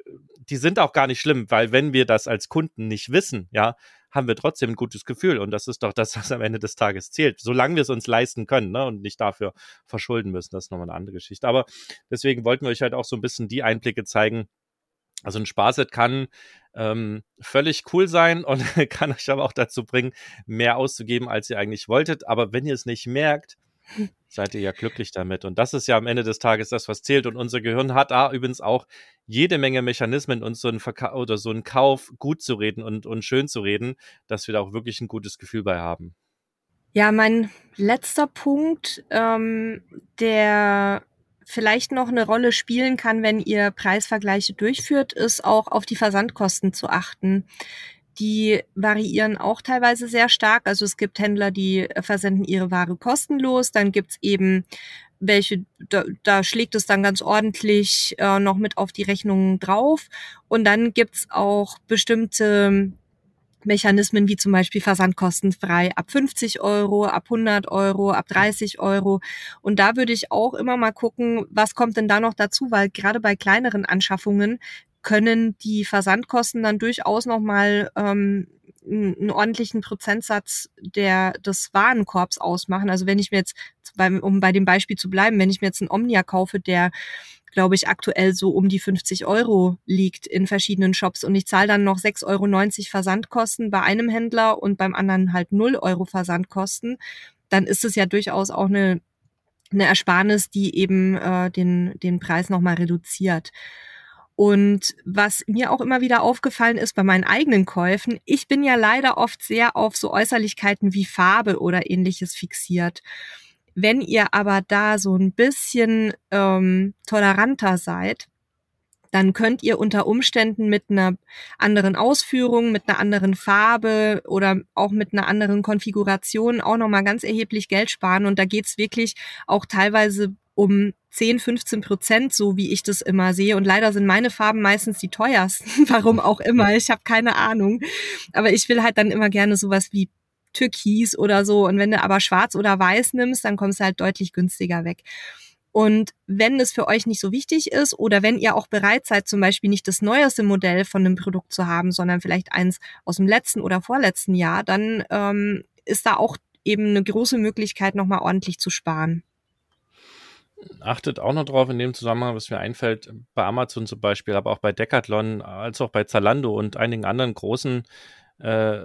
die sind auch gar nicht schlimm, weil wenn wir das als Kunden nicht wissen, ja, haben wir trotzdem ein gutes Gefühl. Und das ist doch das, was am Ende des Tages zählt. Solange wir es uns leisten können, ne, und nicht dafür verschulden müssen. Das ist nochmal eine andere Geschichte. Aber deswegen wollten wir euch halt auch so ein bisschen die Einblicke zeigen, also ein Sparset kann ähm, völlig cool sein und kann euch aber auch dazu bringen, mehr auszugeben, als ihr eigentlich wolltet. Aber wenn ihr es nicht merkt, seid ihr ja glücklich damit. Und das ist ja am Ende des Tages das, was zählt. Und unser Gehirn hat da übrigens auch jede Menge Mechanismen, uns so einen Verka oder so einen Kauf gut zu reden und, und schön zu reden, dass wir da auch wirklich ein gutes Gefühl bei haben. Ja, mein letzter Punkt, ähm, der vielleicht noch eine Rolle spielen kann, wenn ihr Preisvergleiche durchführt, ist auch auf die Versandkosten zu achten. Die variieren auch teilweise sehr stark. Also es gibt Händler, die versenden ihre Ware kostenlos. Dann gibt's eben welche, da, da schlägt es dann ganz ordentlich äh, noch mit auf die Rechnungen drauf. Und dann gibt's auch bestimmte Mechanismen wie zum Beispiel versandkostenfrei ab 50 Euro, ab 100 Euro, ab 30 Euro. Und da würde ich auch immer mal gucken, was kommt denn da noch dazu, weil gerade bei kleineren Anschaffungen können die Versandkosten dann durchaus nochmal ähm, einen ordentlichen Prozentsatz der, des Warenkorbs ausmachen. Also wenn ich mir jetzt, um bei dem Beispiel zu bleiben, wenn ich mir jetzt einen Omnia kaufe, der glaube ich, aktuell so um die 50 Euro liegt in verschiedenen Shops und ich zahle dann noch 6,90 Euro Versandkosten bei einem Händler und beim anderen halt 0 Euro Versandkosten, dann ist es ja durchaus auch eine, eine Ersparnis, die eben äh, den, den Preis nochmal reduziert. Und was mir auch immer wieder aufgefallen ist bei meinen eigenen Käufen, ich bin ja leider oft sehr auf so Äußerlichkeiten wie Farbe oder ähnliches fixiert. Wenn ihr aber da so ein bisschen ähm, toleranter seid, dann könnt ihr unter Umständen mit einer anderen Ausführung, mit einer anderen Farbe oder auch mit einer anderen Konfiguration auch nochmal ganz erheblich Geld sparen. Und da geht's wirklich auch teilweise um 10, 15 Prozent, so wie ich das immer sehe. Und leider sind meine Farben meistens die teuersten. Warum auch immer. Ich habe keine Ahnung. Aber ich will halt dann immer gerne sowas wie Türkis oder so. Und wenn du aber schwarz oder weiß nimmst, dann kommst du halt deutlich günstiger weg. Und wenn es für euch nicht so wichtig ist oder wenn ihr auch bereit seid, zum Beispiel nicht das neueste Modell von einem Produkt zu haben, sondern vielleicht eins aus dem letzten oder vorletzten Jahr, dann ähm, ist da auch eben eine große Möglichkeit, nochmal ordentlich zu sparen. achtet auch noch drauf in dem Zusammenhang, was mir einfällt, bei Amazon zum Beispiel, aber auch bei Decathlon, als auch bei Zalando und einigen anderen großen, äh,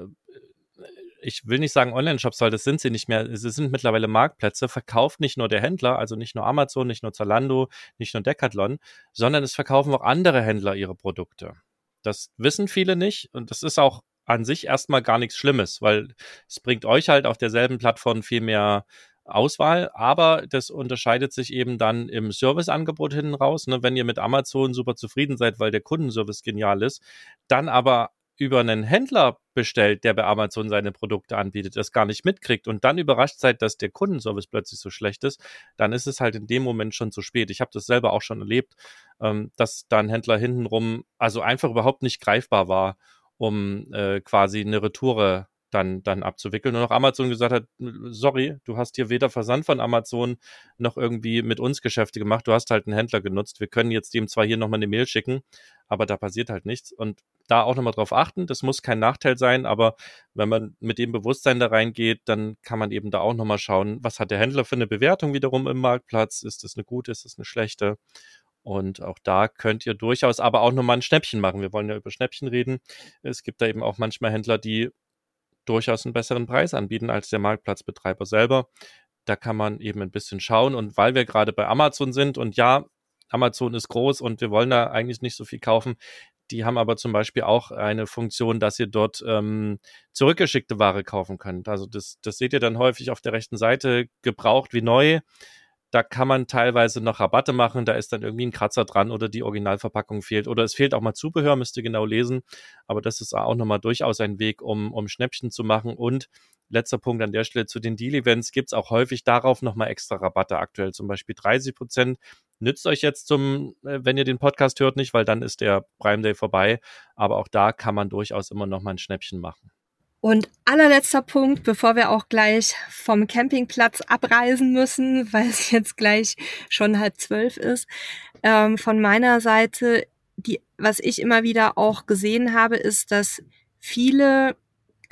ich will nicht sagen Online-Shops, weil das sind sie nicht mehr, sie sind mittlerweile Marktplätze, verkauft nicht nur der Händler, also nicht nur Amazon, nicht nur Zalando, nicht nur Decathlon, sondern es verkaufen auch andere Händler ihre Produkte. Das wissen viele nicht und das ist auch an sich erstmal gar nichts Schlimmes, weil es bringt euch halt auf derselben Plattform viel mehr Auswahl, aber das unterscheidet sich eben dann im Serviceangebot hinten raus. Ne? Wenn ihr mit Amazon super zufrieden seid, weil der Kundenservice genial ist, dann aber über einen Händler bestellt, der bei Amazon seine Produkte anbietet, das gar nicht mitkriegt und dann überrascht seid, dass der Kundenservice plötzlich so schlecht ist, dann ist es halt in dem Moment schon zu spät. Ich habe das selber auch schon erlebt, ähm, dass da ein Händler hintenrum also einfach überhaupt nicht greifbar war, um äh, quasi eine Retoure dann, dann abzuwickeln. Und auch Amazon gesagt hat, sorry, du hast hier weder Versand von Amazon noch irgendwie mit uns Geschäfte gemacht. Du hast halt einen Händler genutzt. Wir können jetzt dem zwar hier nochmal eine Mail schicken, aber da passiert halt nichts. Und da auch nochmal drauf achten. Das muss kein Nachteil sein, aber wenn man mit dem Bewusstsein da reingeht, dann kann man eben da auch nochmal schauen, was hat der Händler für eine Bewertung wiederum im Marktplatz? Ist das eine gute, ist das eine schlechte? Und auch da könnt ihr durchaus aber auch nochmal ein Schnäppchen machen. Wir wollen ja über Schnäppchen reden. Es gibt da eben auch manchmal Händler, die durchaus einen besseren Preis anbieten als der Marktplatzbetreiber selber. Da kann man eben ein bisschen schauen. Und weil wir gerade bei Amazon sind und ja, Amazon ist groß und wir wollen da eigentlich nicht so viel kaufen, die haben aber zum Beispiel auch eine Funktion, dass ihr dort ähm, zurückgeschickte Ware kaufen könnt. Also das, das seht ihr dann häufig auf der rechten Seite, gebraucht wie neu da kann man teilweise noch Rabatte machen, da ist dann irgendwie ein Kratzer dran oder die Originalverpackung fehlt oder es fehlt auch mal Zubehör, müsst ihr genau lesen. Aber das ist auch nochmal durchaus ein Weg, um, um Schnäppchen zu machen. Und letzter Punkt an der Stelle zu den Deal-Events gibt es auch häufig darauf nochmal extra Rabatte aktuell, zum Beispiel 30 Prozent. Nützt euch jetzt zum, äh, wenn ihr den Podcast hört, nicht, weil dann ist der Prime Day vorbei. Aber auch da kann man durchaus immer nochmal ein Schnäppchen machen. Und allerletzter Punkt, bevor wir auch gleich vom Campingplatz abreisen müssen, weil es jetzt gleich schon halb zwölf ist, ähm, von meiner Seite, die, was ich immer wieder auch gesehen habe, ist, dass viele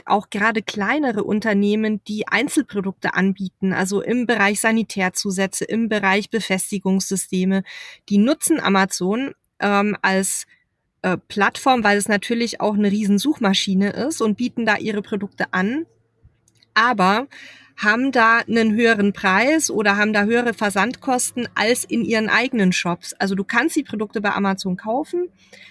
auch gerade kleinere Unternehmen, die Einzelprodukte anbieten, also im Bereich Sanitärzusätze, im Bereich Befestigungssysteme, die nutzen Amazon ähm, als äh, Plattform, weil es natürlich auch eine Riesensuchmaschine ist und bieten da ihre Produkte an, aber haben da einen höheren Preis oder haben da höhere Versandkosten als in ihren eigenen Shops. Also du kannst die Produkte bei Amazon kaufen,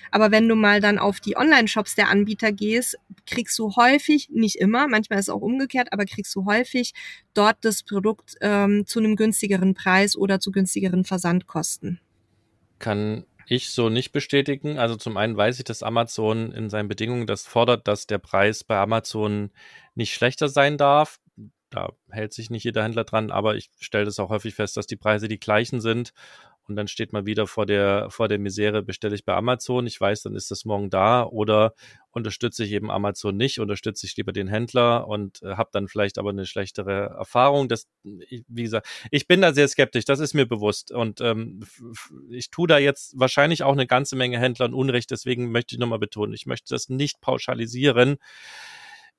aber wenn du mal dann auf die Online-Shops der Anbieter gehst, kriegst du häufig, nicht immer, manchmal ist es auch umgekehrt, aber kriegst du häufig dort das Produkt ähm, zu einem günstigeren Preis oder zu günstigeren Versandkosten. Kann ich so nicht bestätigen. Also zum einen weiß ich, dass Amazon in seinen Bedingungen das fordert, dass der Preis bei Amazon nicht schlechter sein darf. Da hält sich nicht jeder Händler dran, aber ich stelle das auch häufig fest, dass die Preise die gleichen sind und dann steht man wieder vor der, vor der Misere, bestelle ich bei Amazon, ich weiß, dann ist das morgen da oder unterstütze ich eben Amazon nicht, unterstütze ich lieber den Händler und äh, habe dann vielleicht aber eine schlechtere Erfahrung. Das, ich, wie gesagt, ich bin da sehr skeptisch, das ist mir bewusst und ähm, ich tue da jetzt wahrscheinlich auch eine ganze Menge Händlern Unrecht, deswegen möchte ich nochmal betonen, ich möchte das nicht pauschalisieren.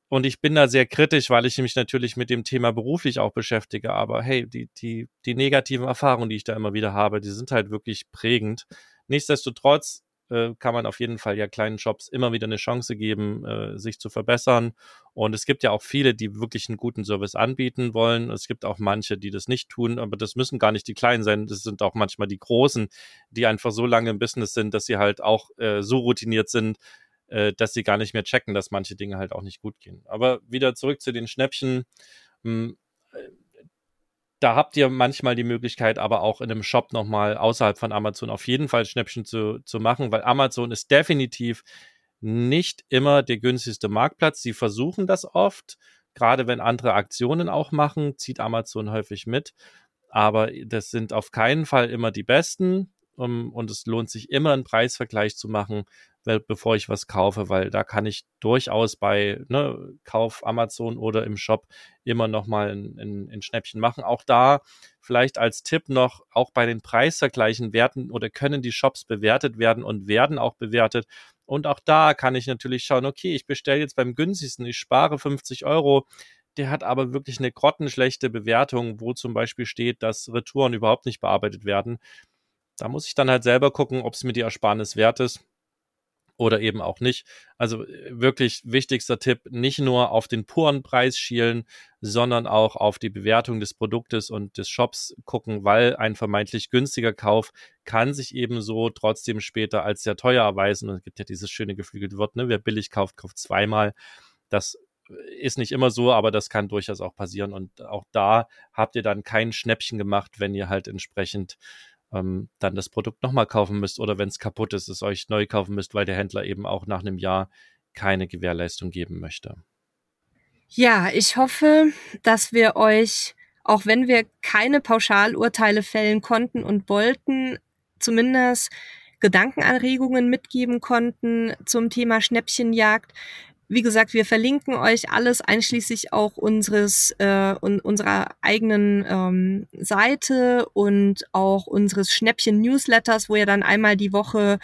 Und ich bin da sehr kritisch, weil ich mich natürlich mit dem Thema beruflich auch beschäftige. Aber hey, die, die, die negativen Erfahrungen, die ich da immer wieder habe, die sind halt wirklich prägend. Nichtsdestotrotz äh, kann man auf jeden Fall ja kleinen Shops immer wieder eine Chance geben, äh, sich zu verbessern. Und es gibt ja auch viele, die wirklich einen guten Service anbieten wollen. Es gibt auch manche, die das nicht tun, aber das müssen gar nicht die Kleinen sein. Das sind auch manchmal die Großen, die einfach so lange im Business sind, dass sie halt auch äh, so routiniert sind, äh, dass sie gar nicht mehr checken, dass manche Dinge halt auch nicht gut gehen. Aber wieder zurück zu den Schnäppchen. Hm, äh, da habt ihr manchmal die Möglichkeit, aber auch in einem Shop nochmal außerhalb von Amazon auf jeden Fall Schnäppchen zu, zu machen, weil Amazon ist definitiv nicht immer der günstigste Marktplatz. Sie versuchen das oft, gerade wenn andere Aktionen auch machen, zieht Amazon häufig mit. Aber das sind auf keinen Fall immer die besten. Um, und es lohnt sich immer einen Preisvergleich zu machen, bevor ich was kaufe, weil da kann ich durchaus bei ne, Kauf Amazon oder im Shop immer noch mal ein, ein, ein Schnäppchen machen. Auch da vielleicht als Tipp noch, auch bei den Preisvergleichen werden oder können die Shops bewertet werden und werden auch bewertet. Und auch da kann ich natürlich schauen, okay, ich bestelle jetzt beim günstigsten, ich spare 50 Euro der hat aber wirklich eine grottenschlechte Bewertung, wo zum Beispiel steht, dass Retouren überhaupt nicht bearbeitet werden. Da muss ich dann halt selber gucken, ob es mir die Ersparnis wert ist oder eben auch nicht. Also äh, wirklich wichtigster Tipp, nicht nur auf den puren Preis schielen, sondern auch auf die Bewertung des Produktes und des Shops gucken, weil ein vermeintlich günstiger Kauf kann sich ebenso trotzdem später als sehr teuer erweisen. Und es gibt ja dieses schöne geflügelte Wort, ne? wer billig kauft, kauft zweimal. Das ist nicht immer so, aber das kann durchaus auch passieren. Und auch da habt ihr dann kein Schnäppchen gemacht, wenn ihr halt entsprechend ähm, dann das Produkt nochmal kaufen müsst oder wenn es kaputt ist, es euch neu kaufen müsst, weil der Händler eben auch nach einem Jahr keine Gewährleistung geben möchte. Ja, ich hoffe, dass wir euch, auch wenn wir keine Pauschalurteile fällen konnten und wollten, zumindest Gedankenanregungen mitgeben konnten zum Thema Schnäppchenjagd. Wie gesagt, wir verlinken euch alles, einschließlich auch unseres äh, un unserer eigenen ähm, Seite und auch unseres Schnäppchen-Newsletters, wo ihr dann einmal die Woche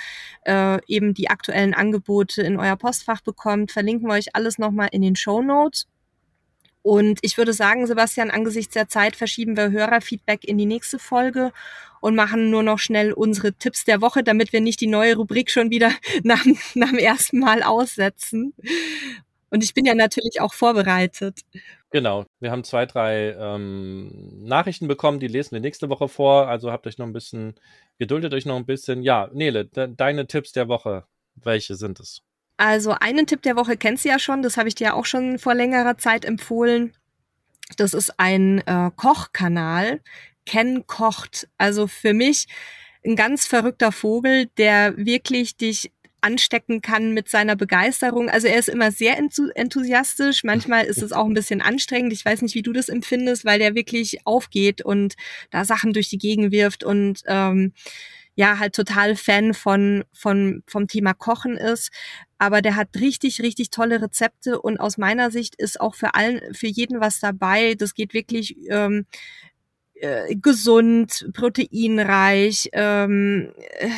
äh, eben die aktuellen Angebote in euer Postfach bekommt. Verlinken wir euch alles nochmal in den Show Notes. Und ich würde sagen, Sebastian, angesichts der Zeit verschieben wir Hörerfeedback in die nächste Folge und machen nur noch schnell unsere Tipps der Woche, damit wir nicht die neue Rubrik schon wieder nach, nach dem ersten Mal aussetzen. Und ich bin ja natürlich auch vorbereitet. Genau, wir haben zwei, drei ähm, Nachrichten bekommen, die lesen wir nächste Woche vor. Also habt euch noch ein bisschen, geduldet euch noch ein bisschen. Ja, Nele, de deine Tipps der Woche, welche sind es? Also einen Tipp der Woche kennst du ja schon, das habe ich dir auch schon vor längerer Zeit empfohlen. Das ist ein äh, Kochkanal. Ken kocht. Also für mich ein ganz verrückter Vogel, der wirklich dich anstecken kann mit seiner Begeisterung. Also er ist immer sehr enthusiastisch. Manchmal ist es auch ein bisschen anstrengend. Ich weiß nicht, wie du das empfindest, weil der wirklich aufgeht und da Sachen durch die Gegend wirft und ähm, ja halt total Fan von, von, vom Thema Kochen ist. Aber der hat richtig, richtig tolle Rezepte und aus meiner Sicht ist auch für allen, für jeden was dabei. Das geht wirklich ähm, äh, gesund, proteinreich, ähm, äh,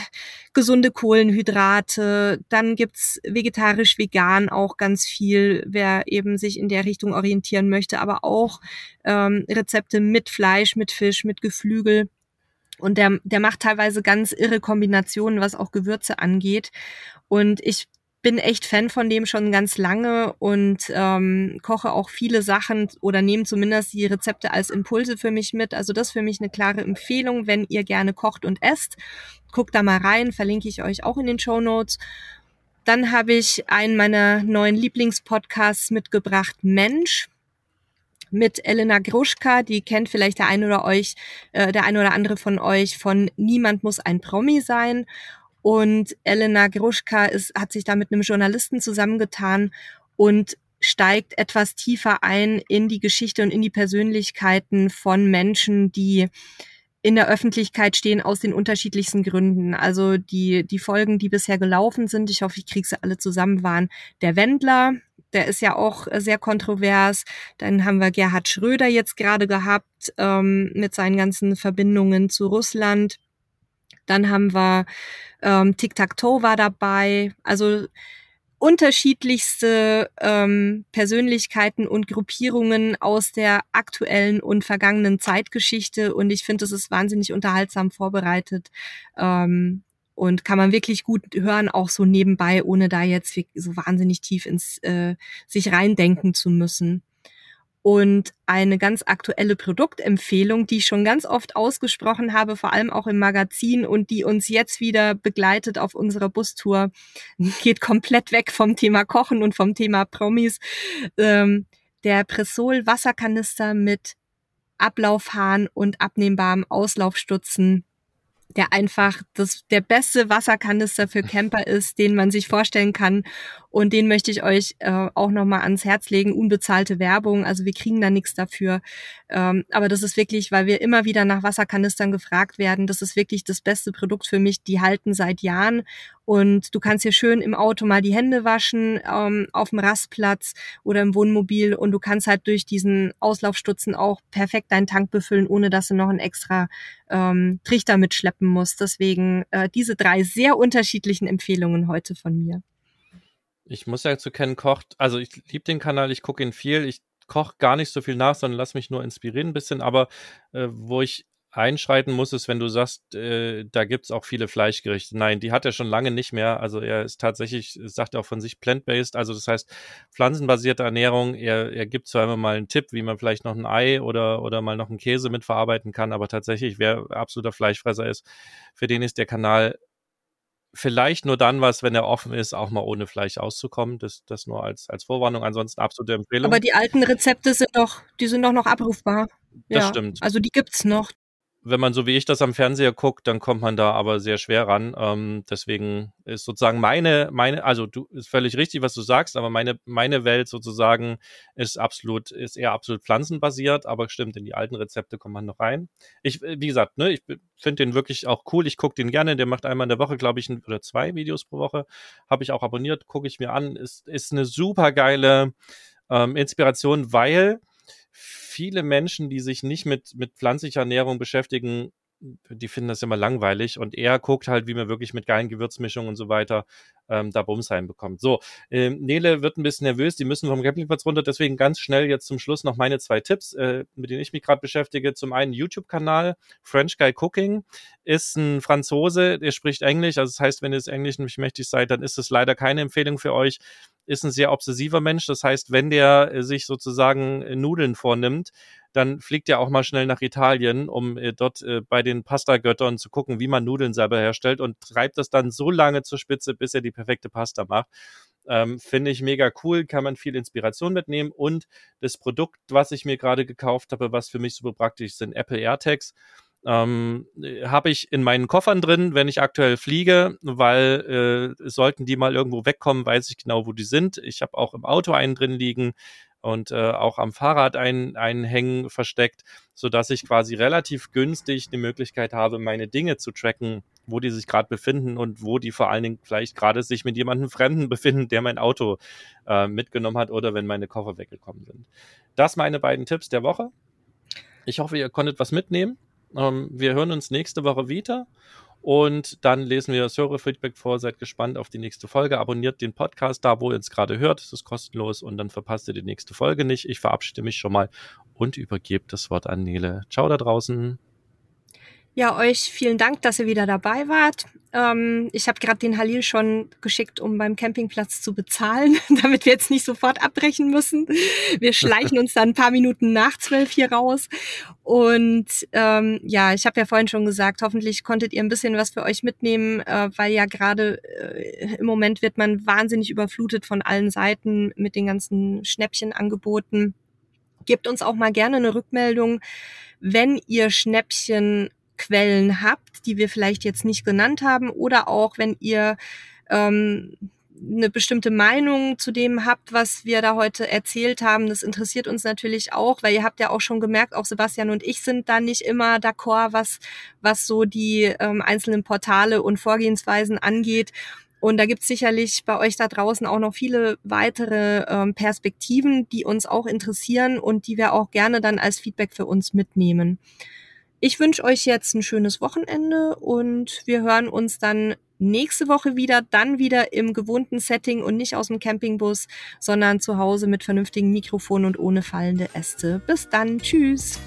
gesunde Kohlenhydrate. Dann gibt's vegetarisch-vegan auch ganz viel, wer eben sich in der Richtung orientieren möchte, aber auch ähm, Rezepte mit Fleisch, mit Fisch, mit Geflügel. Und der, der macht teilweise ganz irre Kombinationen, was auch Gewürze angeht. Und ich bin echt Fan von dem schon ganz lange und ähm, koche auch viele Sachen oder nehme zumindest die Rezepte als Impulse für mich mit. Also das ist für mich eine klare Empfehlung, wenn ihr gerne kocht und esst. Guckt da mal rein, verlinke ich euch auch in den Show Notes. Dann habe ich einen meiner neuen Lieblingspodcasts mitgebracht, Mensch mit Elena Gruschka, die kennt vielleicht der ein oder euch, äh, der ein oder andere von euch von Niemand muss ein Promi sein. Und Elena Gruschka ist, hat sich da mit einem Journalisten zusammengetan und steigt etwas tiefer ein in die Geschichte und in die Persönlichkeiten von Menschen, die in der Öffentlichkeit stehen aus den unterschiedlichsten Gründen. Also die, die Folgen, die bisher gelaufen sind, ich hoffe, ich kriege sie alle zusammen, waren der Wendler, der ist ja auch sehr kontrovers. Dann haben wir Gerhard Schröder jetzt gerade gehabt ähm, mit seinen ganzen Verbindungen zu Russland. Dann haben wir ähm, Tic-Tac-Toe war dabei. Also unterschiedlichste ähm, Persönlichkeiten und Gruppierungen aus der aktuellen und vergangenen Zeitgeschichte. Und ich finde, es ist wahnsinnig unterhaltsam vorbereitet. Ähm, und kann man wirklich gut hören, auch so nebenbei, ohne da jetzt so wahnsinnig tief ins äh, sich reindenken zu müssen. Und eine ganz aktuelle Produktempfehlung, die ich schon ganz oft ausgesprochen habe, vor allem auch im Magazin und die uns jetzt wieder begleitet auf unserer Bustour, geht komplett weg vom Thema Kochen und vom Thema Promis. Ähm, der Pressol Wasserkanister mit Ablaufhahn und abnehmbarem Auslaufstutzen der einfach das, der beste Wasserkanister für Camper ist, den man sich vorstellen kann. Und den möchte ich euch äh, auch nochmal ans Herz legen. Unbezahlte Werbung, also wir kriegen da nichts dafür. Ähm, aber das ist wirklich, weil wir immer wieder nach Wasserkanistern gefragt werden, das ist wirklich das beste Produkt für mich. Die halten seit Jahren und du kannst hier schön im Auto mal die Hände waschen, ähm, auf dem Rastplatz oder im Wohnmobil. Und du kannst halt durch diesen Auslaufstutzen auch perfekt deinen Tank befüllen, ohne dass du noch einen extra ähm, Trichter mitschleppen musst. Deswegen äh, diese drei sehr unterschiedlichen Empfehlungen heute von mir. Ich muss ja zu kennen kocht. Also ich liebe den Kanal, ich gucke ihn viel. Ich koche gar nicht so viel nach, sondern lass mich nur inspirieren ein bisschen. Aber äh, wo ich einschreiten muss, ist, wenn du sagst, äh, da gibt's auch viele Fleischgerichte. Nein, die hat er schon lange nicht mehr. Also er ist tatsächlich, sagt er auch von sich plant-based, also das heißt pflanzenbasierte Ernährung. Er, er gibt zwar immer mal einen Tipp, wie man vielleicht noch ein Ei oder, oder mal noch einen Käse mitverarbeiten kann, aber tatsächlich, wer absoluter Fleischfresser ist, für den ist der Kanal vielleicht nur dann was, wenn er offen ist, auch mal ohne Fleisch auszukommen. Das, das nur als, als Vorwarnung. Ansonsten absolute Empfehlung. Aber die alten Rezepte sind doch, die sind doch noch abrufbar. Das ja, stimmt. Also die gibt's noch wenn man so wie ich das am Fernseher guckt, dann kommt man da aber sehr schwer ran. Ähm, deswegen ist sozusagen meine, meine, also du ist völlig richtig, was du sagst, aber meine, meine Welt sozusagen ist absolut, ist eher absolut pflanzenbasiert, aber stimmt, in die alten Rezepte kommt man noch rein. Ich, wie gesagt, ne, ich finde den wirklich auch cool. Ich gucke den gerne. Der macht einmal in der Woche, glaube ich, ein, oder zwei Videos pro Woche. Habe ich auch abonniert, gucke ich mir an. Ist, ist eine super geile ähm, Inspiration, weil viele Menschen, die sich nicht mit, mit pflanzlicher Ernährung beschäftigen, die finden das immer langweilig und er guckt halt, wie man wirklich mit geilen Gewürzmischungen und so weiter ähm, da Bums reinbekommt. So, ähm, Nele wird ein bisschen nervös, die müssen vom Campingplatz runter, deswegen ganz schnell jetzt zum Schluss noch meine zwei Tipps, äh, mit denen ich mich gerade beschäftige. Zum einen YouTube-Kanal French Guy Cooking ist ein Franzose, der spricht Englisch, also das heißt, wenn ihr das Englisch nicht mächtig seid, dann ist es leider keine Empfehlung für euch ist ein sehr obsessiver Mensch. Das heißt, wenn der äh, sich sozusagen äh, Nudeln vornimmt, dann fliegt er auch mal schnell nach Italien, um äh, dort äh, bei den Pasta-Göttern zu gucken, wie man Nudeln selber herstellt und treibt das dann so lange zur Spitze, bis er die perfekte Pasta macht. Ähm, Finde ich mega cool, kann man viel Inspiration mitnehmen und das Produkt, was ich mir gerade gekauft habe, was für mich super praktisch sind, Apple AirTags ähm, habe ich in meinen Koffern drin, wenn ich aktuell fliege, weil äh, sollten die mal irgendwo wegkommen, weiß ich genau, wo die sind. Ich habe auch im Auto einen drin liegen und äh, auch am Fahrrad einen, einen hängen versteckt, so dass ich quasi relativ günstig die Möglichkeit habe, meine Dinge zu tracken, wo die sich gerade befinden und wo die vor allen Dingen vielleicht gerade sich mit jemandem Fremden befinden, der mein Auto äh, mitgenommen hat oder wenn meine Koffer weggekommen sind. Das meine beiden Tipps der Woche. Ich hoffe, ihr konntet was mitnehmen. Ähm, wir hören uns nächste Woche wieder und dann lesen wir das Hörerfeedback vor. Seid gespannt auf die nächste Folge. Abonniert den Podcast da, wo ihr es gerade hört. Es ist kostenlos und dann verpasst ihr die nächste Folge nicht. Ich verabschiede mich schon mal und übergebe das Wort an Nele. Ciao da draußen. Ja, euch vielen Dank, dass ihr wieder dabei wart. Ähm, ich habe gerade den Halil schon geschickt, um beim Campingplatz zu bezahlen, damit wir jetzt nicht sofort abbrechen müssen. Wir schleichen uns dann ein paar Minuten nach zwölf hier raus. Und ähm, ja, ich habe ja vorhin schon gesagt, hoffentlich konntet ihr ein bisschen was für euch mitnehmen, äh, weil ja gerade äh, im Moment wird man wahnsinnig überflutet von allen Seiten mit den ganzen Schnäppchenangeboten. Gebt uns auch mal gerne eine Rückmeldung, wenn ihr Schnäppchen Quellen habt, die wir vielleicht jetzt nicht genannt haben, oder auch wenn ihr ähm, eine bestimmte Meinung zu dem habt, was wir da heute erzählt haben. Das interessiert uns natürlich auch, weil ihr habt ja auch schon gemerkt, auch Sebastian und ich sind da nicht immer d'accord, was, was so die ähm, einzelnen Portale und Vorgehensweisen angeht. Und da gibt's sicherlich bei euch da draußen auch noch viele weitere ähm, Perspektiven, die uns auch interessieren und die wir auch gerne dann als Feedback für uns mitnehmen. Ich wünsche euch jetzt ein schönes Wochenende und wir hören uns dann nächste Woche wieder, dann wieder im gewohnten Setting und nicht aus dem Campingbus, sondern zu Hause mit vernünftigen Mikrofonen und ohne fallende Äste. Bis dann, tschüss.